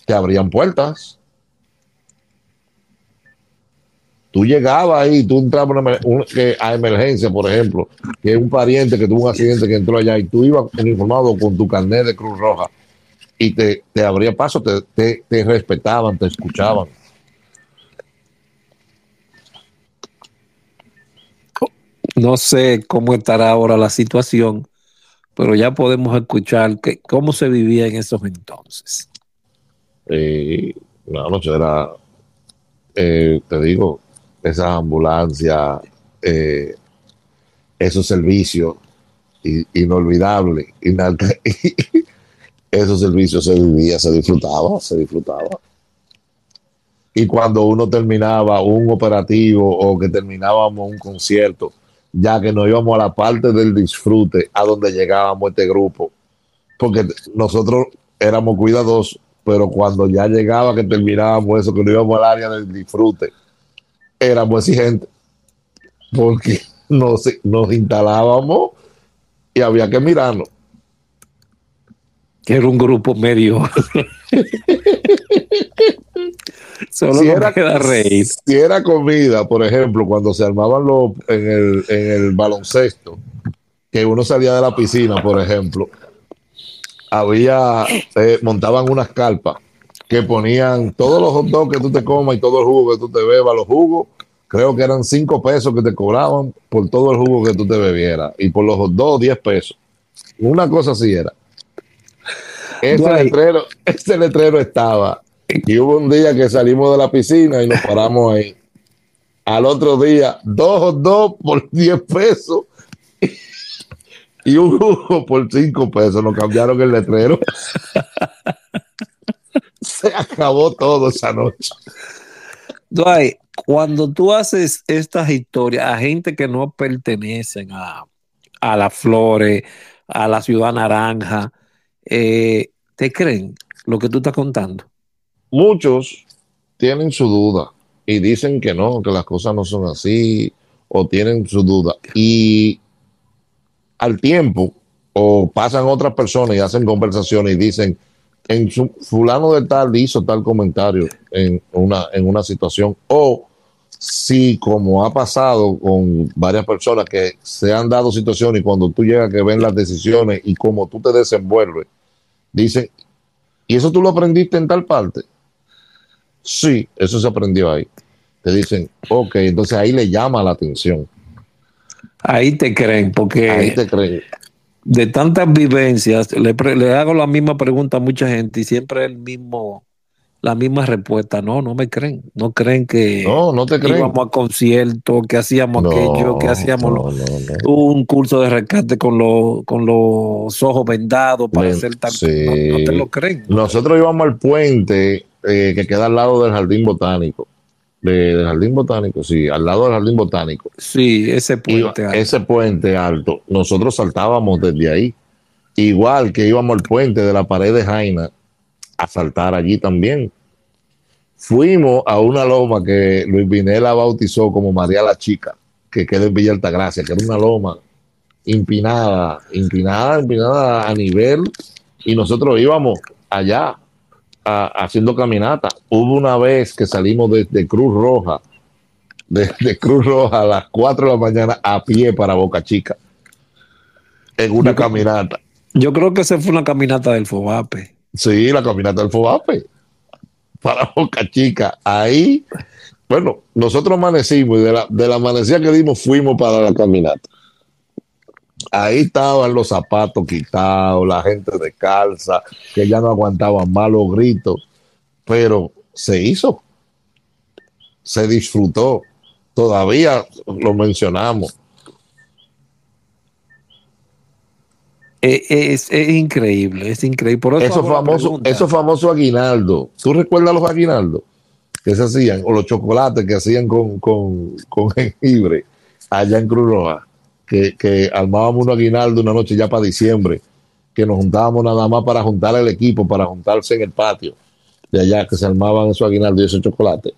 te abrían puertas. Tú llegabas ahí, tú entrabas a emergencia, por ejemplo, que es un pariente que tuvo un accidente que entró allá y tú ibas informado con tu carnet de Cruz Roja y te, te abría paso, te, te, te respetaban, te escuchaban. No sé cómo estará ahora la situación, pero ya podemos escuchar que, cómo se vivía en esos entonces. Eh, una noche era, eh, te digo, esa ambulancia, eh, esos servicios inolvidables, esos servicios se vivía, se disfrutaba, se disfrutaba. Y cuando uno terminaba un operativo o que terminábamos un concierto, ya que nos íbamos a la parte del disfrute, a donde llegábamos este grupo, porque nosotros éramos cuidadosos, pero cuando ya llegaba que terminábamos eso, que nos íbamos al área del disfrute, éramos exigentes, porque nos, nos instalábamos y había que mirarnos. Era un grupo medio. Solo si era, queda reír. Si era comida, por ejemplo, cuando se armaban los en el, en el baloncesto, que uno salía de la piscina, por ejemplo, había, eh, montaban unas carpas que ponían todos los hot dogs que tú te comas y todo el jugo que tú te bebas, los jugos, creo que eran cinco pesos que te cobraban por todo el jugo que tú te bebieras y por los hot dogs 10 pesos. Una cosa así era. Ese letrero, ese letrero estaba y hubo un día que salimos de la piscina y nos paramos ahí. Al otro día, dos o dos por 10 pesos y un jugo por 5 pesos. Nos cambiaron el letrero. Se acabó todo esa noche. Dwight, cuando tú haces estas historias a gente que no pertenecen a, a las flores, a la ciudad naranja, eh, ¿te creen lo que tú estás contando? muchos tienen su duda y dicen que no, que las cosas no son así o tienen su duda. Y al tiempo, o pasan otras personas y hacen conversaciones y dicen, en su, fulano de tal hizo tal comentario en una, en una situación, o si como ha pasado con varias personas que se han dado situaciones y cuando tú llegas que ven las decisiones y cómo tú te desenvuelves, dicen, ¿y eso tú lo aprendiste en tal parte? Sí, eso se aprendió ahí. Te dicen, ok, entonces ahí le llama la atención. Ahí te creen, porque ahí te creen. De tantas vivencias, le, le, hago la misma pregunta a mucha gente y siempre el mismo, la misma respuesta. No, no me creen. No creen que no, no te creen. íbamos a conciertos, que hacíamos aquello, que hacíamos un curso de rescate con, los con los ojos vendados para hacer tal. No, no te lo creen. Nosotros íbamos al puente eh, que queda al lado del jardín botánico. Del jardín botánico, sí, al lado del jardín botánico. Sí, ese puente alto. Ese puente alto. Nosotros saltábamos desde ahí. Igual que íbamos al puente de la pared de Jaina a saltar allí también. Fuimos a una loma que Luis Vinela bautizó como María la Chica, que queda en Villa Altagracia, que era una loma empinada, empinada, empinada a nivel, y nosotros íbamos allá haciendo caminata. Hubo una vez que salimos desde Cruz Roja, desde Cruz Roja a las 4 de la mañana a pie para Boca Chica, en una caminata. Yo creo que esa fue una caminata del Fobape. Sí, la caminata del Fobape, para Boca Chica. Ahí, bueno, nosotros amanecimos y de la, de la amanecida que dimos fuimos para la caminata ahí estaban los zapatos quitados, la gente de calza, que ya no aguantaban malos gritos, pero se hizo, se disfrutó, todavía lo mencionamos. Eh, es, increíble, es increíble. Por eso, famoso, eso famoso aguinaldo. ¿Tú recuerdas los aguinaldos que se hacían? O los chocolates que hacían con, con, con jengibre allá en Cruz Roja que, armábamos un aguinaldo una noche ya para diciembre, que nos juntábamos nada más para juntar el equipo, para juntarse en el patio de allá, que se armaban esos aguinaldos y esos chocolates.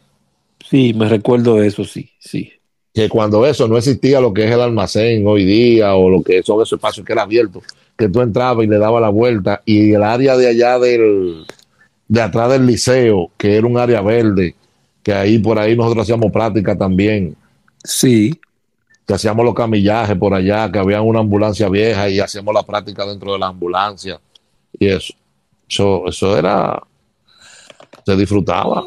Sí, me recuerdo de eso, sí, sí. Que cuando eso no existía lo que es el almacén hoy día o lo que son esos espacios que era abierto, que tú entrabas y le dabas la vuelta y el área de allá del, de atrás del liceo, que era un área verde, que ahí por ahí nosotros hacíamos práctica también. Sí que hacíamos los camillajes por allá, que había una ambulancia vieja y hacíamos la práctica dentro de la ambulancia. Y eso, eso, eso era, se disfrutaba.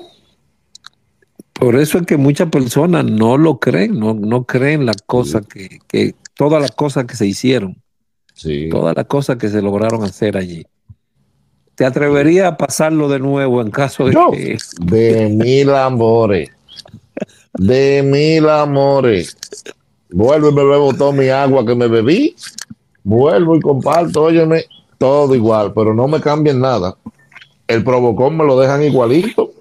Por eso es que muchas personas no lo creen, no, no creen las cosas que, que, todas las cosas que se hicieron, Sí. todas las cosas que se lograron hacer allí. ¿Te atreverías a pasarlo de nuevo en caso de Yo, que de mil amores. De mil amores. Vuelvo y me bebo toda mi agua que me bebí. Vuelvo y comparto, óyeme, todo igual, pero no me cambien nada. El provocón me lo dejan igualito.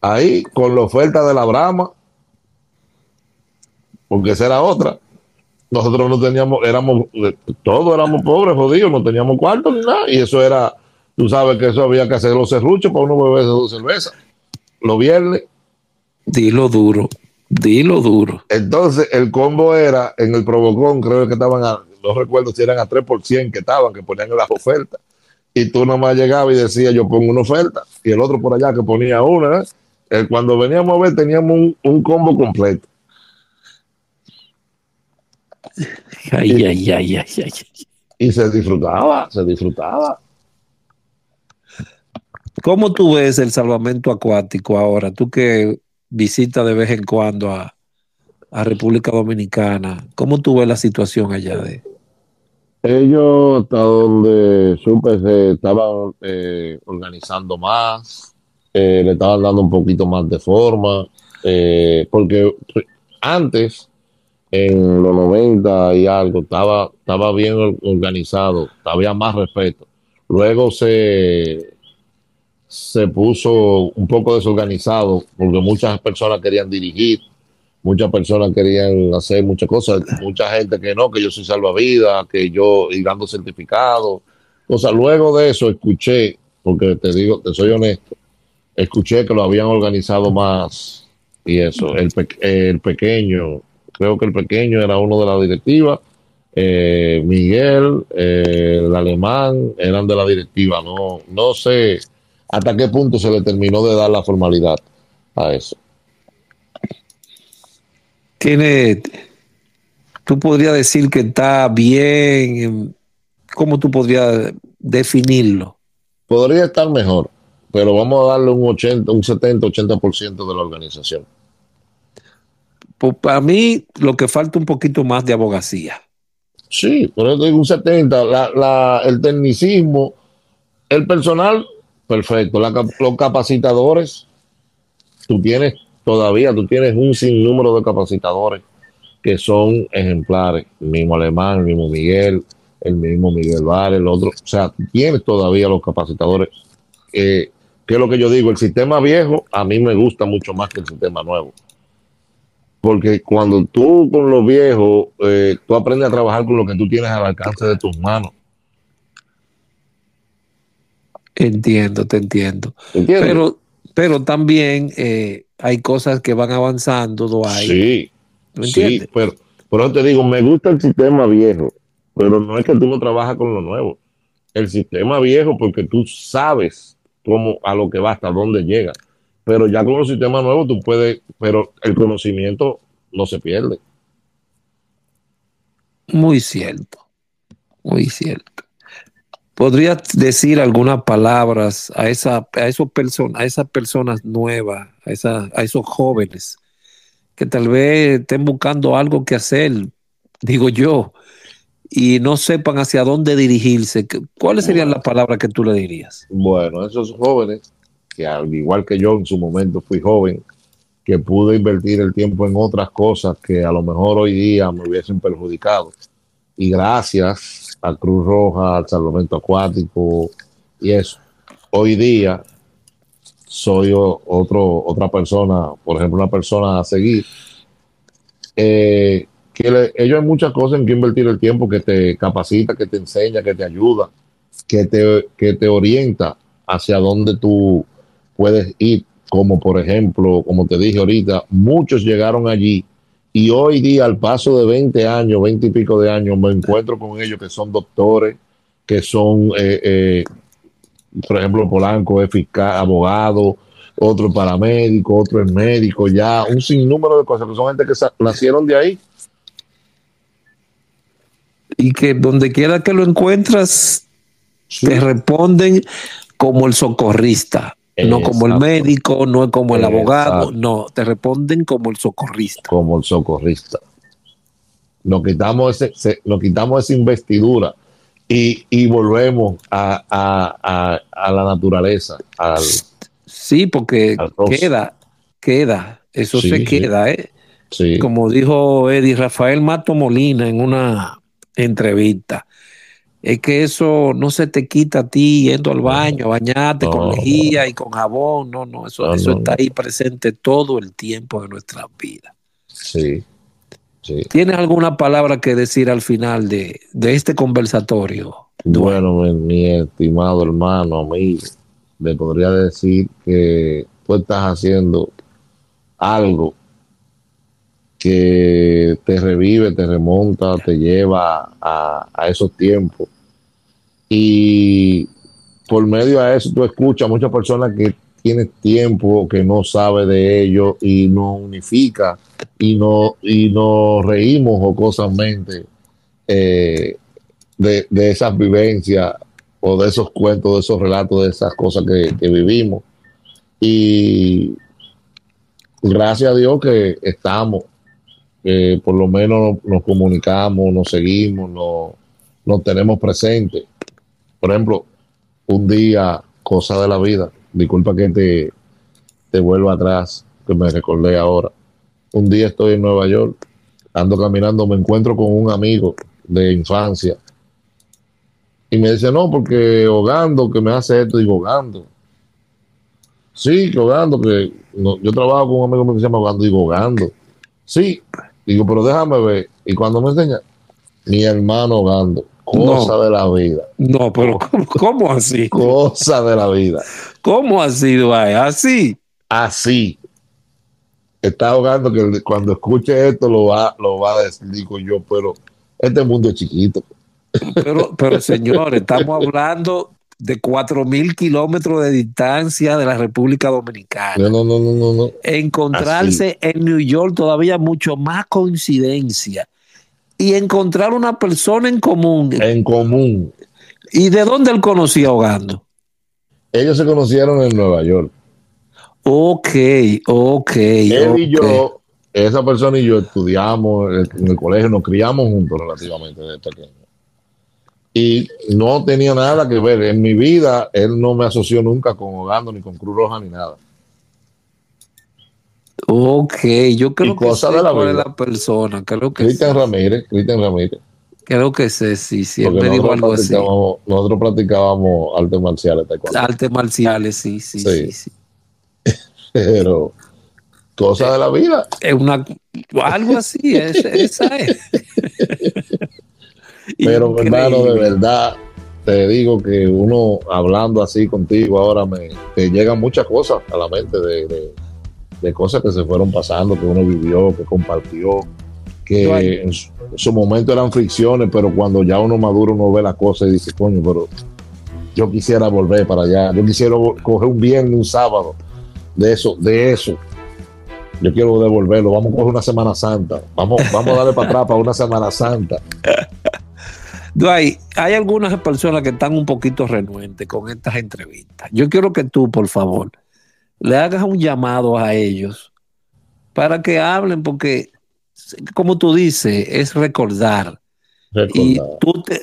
Ahí, con la oferta de la Brahma. Porque esa era otra. Nosotros no teníamos, éramos, todos éramos pobres, jodidos, no teníamos cuarto ni nada. Y eso era, tú sabes que eso había que hacer los serruchos para uno beber dos cervezas. Los viernes. dilo duro, dilo duro? Entonces, el combo era en el Provocón, creo que estaban, a, no recuerdo si eran a 3% que estaban, que ponían las ofertas. Y tú nomás llegabas y decías, yo pongo una oferta. Y el otro por allá que ponía una. ¿eh? Eh, cuando veníamos a ver, teníamos un, un combo completo. Ay, ay, ay, ay, ay. Y se disfrutaba, se disfrutaba. ¿Cómo tú ves el salvamento acuático ahora? Tú que visitas de vez en cuando a, a República Dominicana, ¿cómo tú ves la situación allá de? Ellos, hasta donde supe, se estaban eh, organizando más, eh, le estaban dando un poquito más de forma, eh, porque antes, en los 90 y algo, estaba, estaba bien or- organizado, había más respeto. Luego se, se puso un poco desorganizado porque muchas personas querían dirigir, muchas personas querían hacer muchas cosas, mucha gente que no, que yo soy salvavidas, que yo y dando certificados, cosas. Luego de eso escuché, porque te digo, te soy honesto, escuché que lo habían organizado más y eso, el, pe- el pequeño, creo que el pequeño era uno de la directiva, eh, Miguel, eh, el alemán, eran de la directiva, no, no sé hasta qué punto se le terminó de dar la formalidad a eso. Tiene, tú podrías decir que está bien, em, ¿cómo tú podrías definirlo? Podría estar mejor, pero vamos a darle un 80, un 70, 80% de la organización. Pues para mí lo que falta un poquito más de abogacía. Sí, por eso digo un 70, la, la, el tecnicismo, el personal, perfecto, los capacitadores, tú tienes todavía, tú tienes un sinnúmero de capacitadores que son ejemplares, el mismo Alemán, el mismo Miguel, el mismo Miguel Vare, el otro, o sea, tienes todavía los capacitadores, eh, que es lo que yo digo, el sistema viejo a mí me gusta mucho más que el sistema nuevo. Porque cuando tú con los viejos, eh, tú aprendes a trabajar con lo que tú tienes al alcance de tus manos. Entiendo, te entiendo. ¿Entiendes? Pero, pero también eh, hay cosas que van avanzando, Dwight. sí, ¿Me sí, pero por eso te digo, me gusta el sistema viejo, pero no es que tú no trabajas con lo nuevo. El sistema viejo, porque tú sabes cómo a lo que va, hasta dónde llega. Pero ya con los sistemas nuevos tú puedes, pero el conocimiento no se pierde. Muy cierto, muy cierto. ¿Podrías decir algunas palabras a, esa, a, esos person a esas personas nuevas, a, esa, a esos jóvenes que tal vez estén buscando algo que hacer, digo yo, y no sepan hacia dónde dirigirse? ¿Cuáles serían las palabras que tú le dirías? Bueno, esos jóvenes, que al igual que yo en su momento fui joven, que pude invertir el tiempo en otras cosas que a lo mejor hoy día me hubiesen perjudicado. Y gracias a Cruz Roja, al Salvamento Acuático y eso, hoy día soy otro, otra persona, por ejemplo, una persona a seguir. Eh, que ellos hay muchas cosas en que invertir el tiempo que te capacita, que te enseña, que te ayuda, que te, que te orienta hacia dónde tú puedes ir como por ejemplo, como te dije ahorita, muchos llegaron allí y hoy día al paso de 20 años, 20 y pico de años, me encuentro con ellos que son doctores, que son, eh, eh, por ejemplo, Polanco es fiscal, abogado, otro paramédico, otro es médico, ya un sinnúmero de cosas, que son gente que nacieron de ahí. Y que donde quiera que lo encuentras, sí. te responden como el socorrista No como el médico, no es como el abogado, no, te responden como el socorrista. como el socorrista. Nos quitamos, ese, se- nos quitamos esa investidura y, y volvemos a, a- a- a la naturaleza, al, Sí, porque Al queda, queda, eso Sí, se queda, ¿eh? sí, Como dijo Eddie Rafael Mato Molina en una entrevista, es que eso no se te quita a ti yendo al baño, a bañarte con lejía y con jabón, no, no, eso, No, eso no, está ahí presente todo el tiempo de nuestras vidas. sí, sí. ¿Tienes alguna palabra que decir al final de, de este conversatorio? Bueno, mi, mi estimado hermano, amigo, le podría decir que tú estás haciendo algo que te revive, te remonta, te lleva a, a esos tiempos. Y por medio de eso tú escuchas a muchas personas que tienen tiempo, que no sabe de ello y nos unifica y, no, y nos reímos jocosamente eh, de, de esas vivencias o de esos cuentos, de esos relatos, de esas cosas que, vivimos. Y gracias a Dios que estamos, por lo menos nos, nos comunicamos, nos seguimos, nos, nos tenemos presentes. Por ejemplo, un día, cosa de la vida, disculpa que te, te vuelva atrás, que me recordé ahora. Un día estoy en Nueva York, ando caminando, me encuentro con un amigo de infancia y me dice, no, porque Hogando, que me hace esto, digo, Hogando. Sí, que Hogando, que no, yo trabajo con un amigo mío que se llama Hogando, digo, Hogando. Sí, digo, pero déjame ver. Y cuando me enseña, mi hermano Hogando, cosa No. de la vida, No, pero ¿cómo, cómo así? cosa de la vida. ¿Cómo así, Duay? Así. Así. Está ahogando que cuando escuche esto lo va, lo va a decir, digo yo, pero este mundo es chiquito. Pero, pero señores, estamos hablando de cuatro mil kilómetros de distancia de la República Dominicana. No, no, no, no, no. no. Encontrarse en New York todavía mucho más coincidencia. Y encontrar una persona en común. En común. ¿Y de dónde él conocía ahogando? Ellos se conocieron en Nueva York. Ok, ok. Él y yo, esa persona y yo estudiamos en el colegio, nos criamos juntos relativamente desde pequeño. Y no tenía nada que ver. En mi vida, él no me asoció nunca con Hogando, ni con Cruz Roja, ni nada. Ok, yo creo Y que cosa de la cuál es vida. la persona. Creo que Cristian sé. Ramírez, Cristian Ramírez. Creo que sé, sí, sí. Él me dijo algo así. practicábamos, nosotros practicábamos artes marciales, taekwondo. Artes marciales, sí, sí, Sí. sí. sí. pero cosa de la vida. Es una, algo así, es- esa es. Pero hermano, de verdad, te digo que uno hablando así contigo ahora me te llegan muchas cosas a la mente de, de- de cosas que se fueron pasando, que uno vivió, que compartió, que en su, en su momento eran fricciones, pero cuando ya uno maduro uno ve las cosas y dice, coño, pero yo quisiera volver para allá, yo quisiera coger un viernes, un sábado, de eso, de eso. Yo quiero devolverlo, vamos a coger una Semana Santa, vamos, vamos a darle para atrás para una Semana Santa. Dwight, hay algunas personas que están un poquito renuentes con estas entrevistas. Yo quiero que tú, por favor, le hagas un llamado a ellos para que hablen, porque, como tú dices, es recordar. Y Recordar. tú te,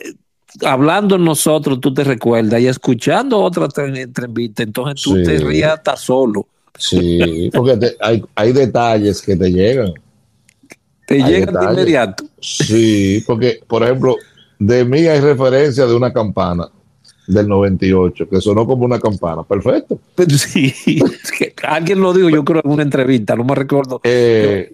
hablando nosotros, tú te recuerdas, y escuchando otra tre- entrevista, entonces tú Sí. te rías hasta solo. Sí, porque te- hay, hay detalles que te llegan. Te Hay llegan de inmediato. Sí, porque, por ejemplo, de mí hay referencia de una campana del 98 que sonó como una campana. Perfecto. Pero sí, que alguien lo dijo, yo creo en una entrevista, no me recuerdo. Eh,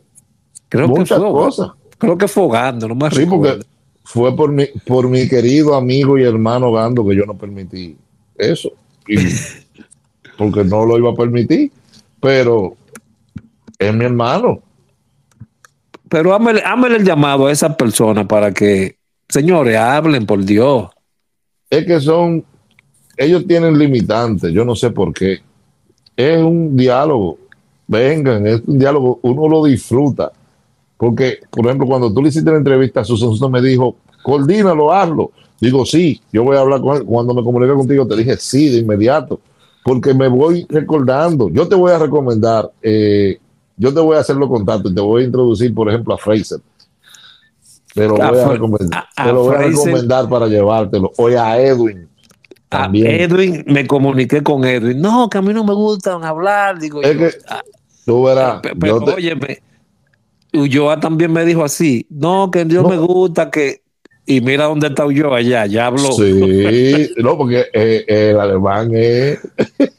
Creo que muchas fue, cosas. creo que fue Hogando, no me Sí, recuerdo. porque fue por mi, por mi querido amigo y hermano Gando que yo no permití eso. Y porque no lo iba a permitir. Pero es mi hermano. Pero hámele, hámele el llamado a esa persona para que, señores, hablen por Dios. Es que son, ellos tienen limitantes, yo no sé por qué. Es un diálogo, vengan, es un diálogo, uno lo disfruta. Porque, por ejemplo, cuando tú le hiciste la entrevista Susan, me dijo, coordínalo, hazlo. Digo, sí, yo voy a hablar con él. Cuando me comuniqué contigo, te dije sí de inmediato. porque me voy recordando. Yo te voy a recomendar, eh, yo te voy a hacer los contactos te voy a introducir, por ejemplo, a Fraser. Te lo voy a, recomendar, te lo voy a recomendar para llevártelo. O a Edwin. También. A Edwin, me comuniqué con Edwin. No, que a mí no me gusta hablar. Digo, es que, ah, tú verás. Pero, Ulloa también me dijo así. No, que Dios me gusta que y mira dónde está yo allá, ya habló. Sí, no, porque eh, el alemán es.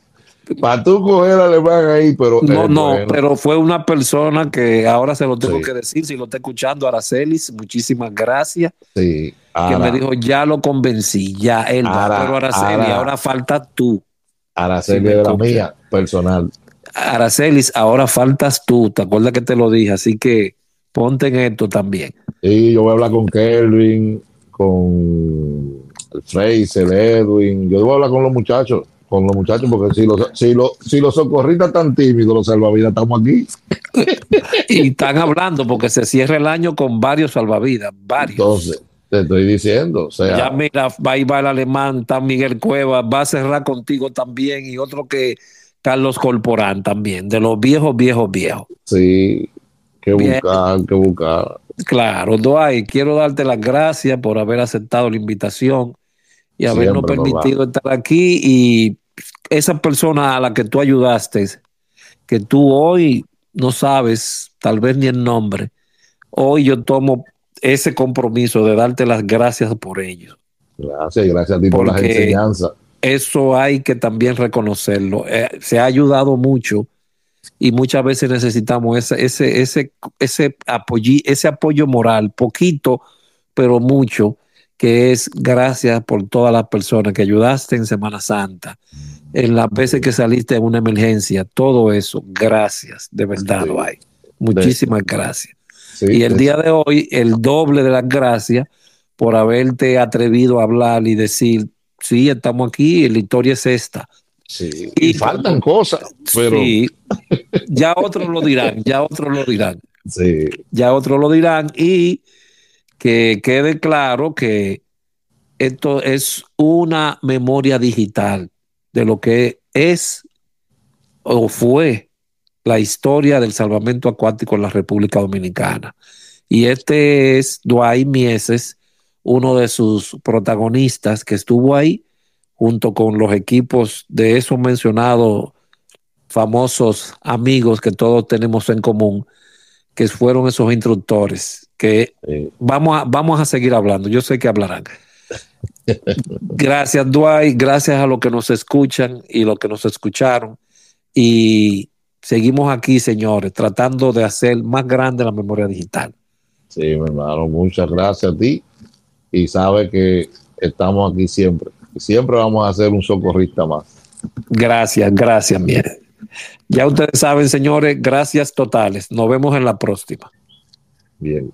Para tú coger alemán ahí, pero. No, no, pero fue una persona que ahora se lo tengo que decir, si lo está escuchando, Aracelis, muchísimas gracias. Sí. que me dijo, ya lo convencí, ya él va, pero Araceli, ahora falta tú. Araceli de la mía, personal. Aracelis, ahora faltas tú, ¿te acuerdas que te lo dije? Así que ponte en esto también. Sí, yo voy a hablar con Kelvin, con Fraser, Edwin. Yo voy a hablar con los muchachos, con los muchachos, porque si los, si los, si los socorristas están tímidos, los salvavidas, estamos aquí. y están hablando porque se cierra el año con varios salvavidas, varios. Entonces, te estoy diciendo. O sea, ya mira, va a ir el alemán, está Miguel Cueva, va a cerrar contigo también y otro que Carlos Corporán también, de los viejos, viejos, viejos. Sí, que buscar, que buscar. Claro, Dwight, quiero darte las gracias por haber aceptado la invitación y habernos permitido estar aquí. Y esa persona a la que tú ayudaste, que tú hoy no sabes, tal vez ni el nombre, hoy yo tomo ese compromiso de darte las gracias por ello. Gracias, gracias a ti por las enseñanzas. Eso hay que también reconocerlo. Eh, se ha ayudado mucho y muchas veces necesitamos ese, ese, ese, ese, apoyo, ese apoyo moral, poquito, pero mucho, que es gracias por todas las personas que ayudaste en Semana Santa, en las veces que saliste en una emergencia, todo eso, gracias, de verdad lo hay. Muchísimas gracias. y el día de hoy, el doble de las gracias por haberte atrevido a hablar y decir, sí, estamos aquí, y la historia es esta Sí, y faltan cosas, pero. Sí, ya otros lo dirán, ya otros lo dirán. Sí. Ya otros lo dirán y que quede claro que esto es una memoria digital de lo que es o fue la historia del salvamento acuático en la República Dominicana. Y este es Dwight Mieses, uno de sus protagonistas que estuvo ahí junto con los equipos de esos mencionados famosos amigos que todos tenemos en común, que fueron esos instructores, que vamos, a, vamos a seguir hablando, yo sé que hablarán. gracias, Dwight, gracias a los que nos escuchan y los que nos escucharon. Y seguimos aquí, señores, tratando de hacer más grande la memoria digital. Sí, mi hermano, muchas gracias a ti. Y sabe que estamos aquí siempre siempre vamos a hacer un socorrista más. Gracias, gracias, mire. Ya ustedes saben, señores, gracias totales. Nos vemos en la próxima. Bien.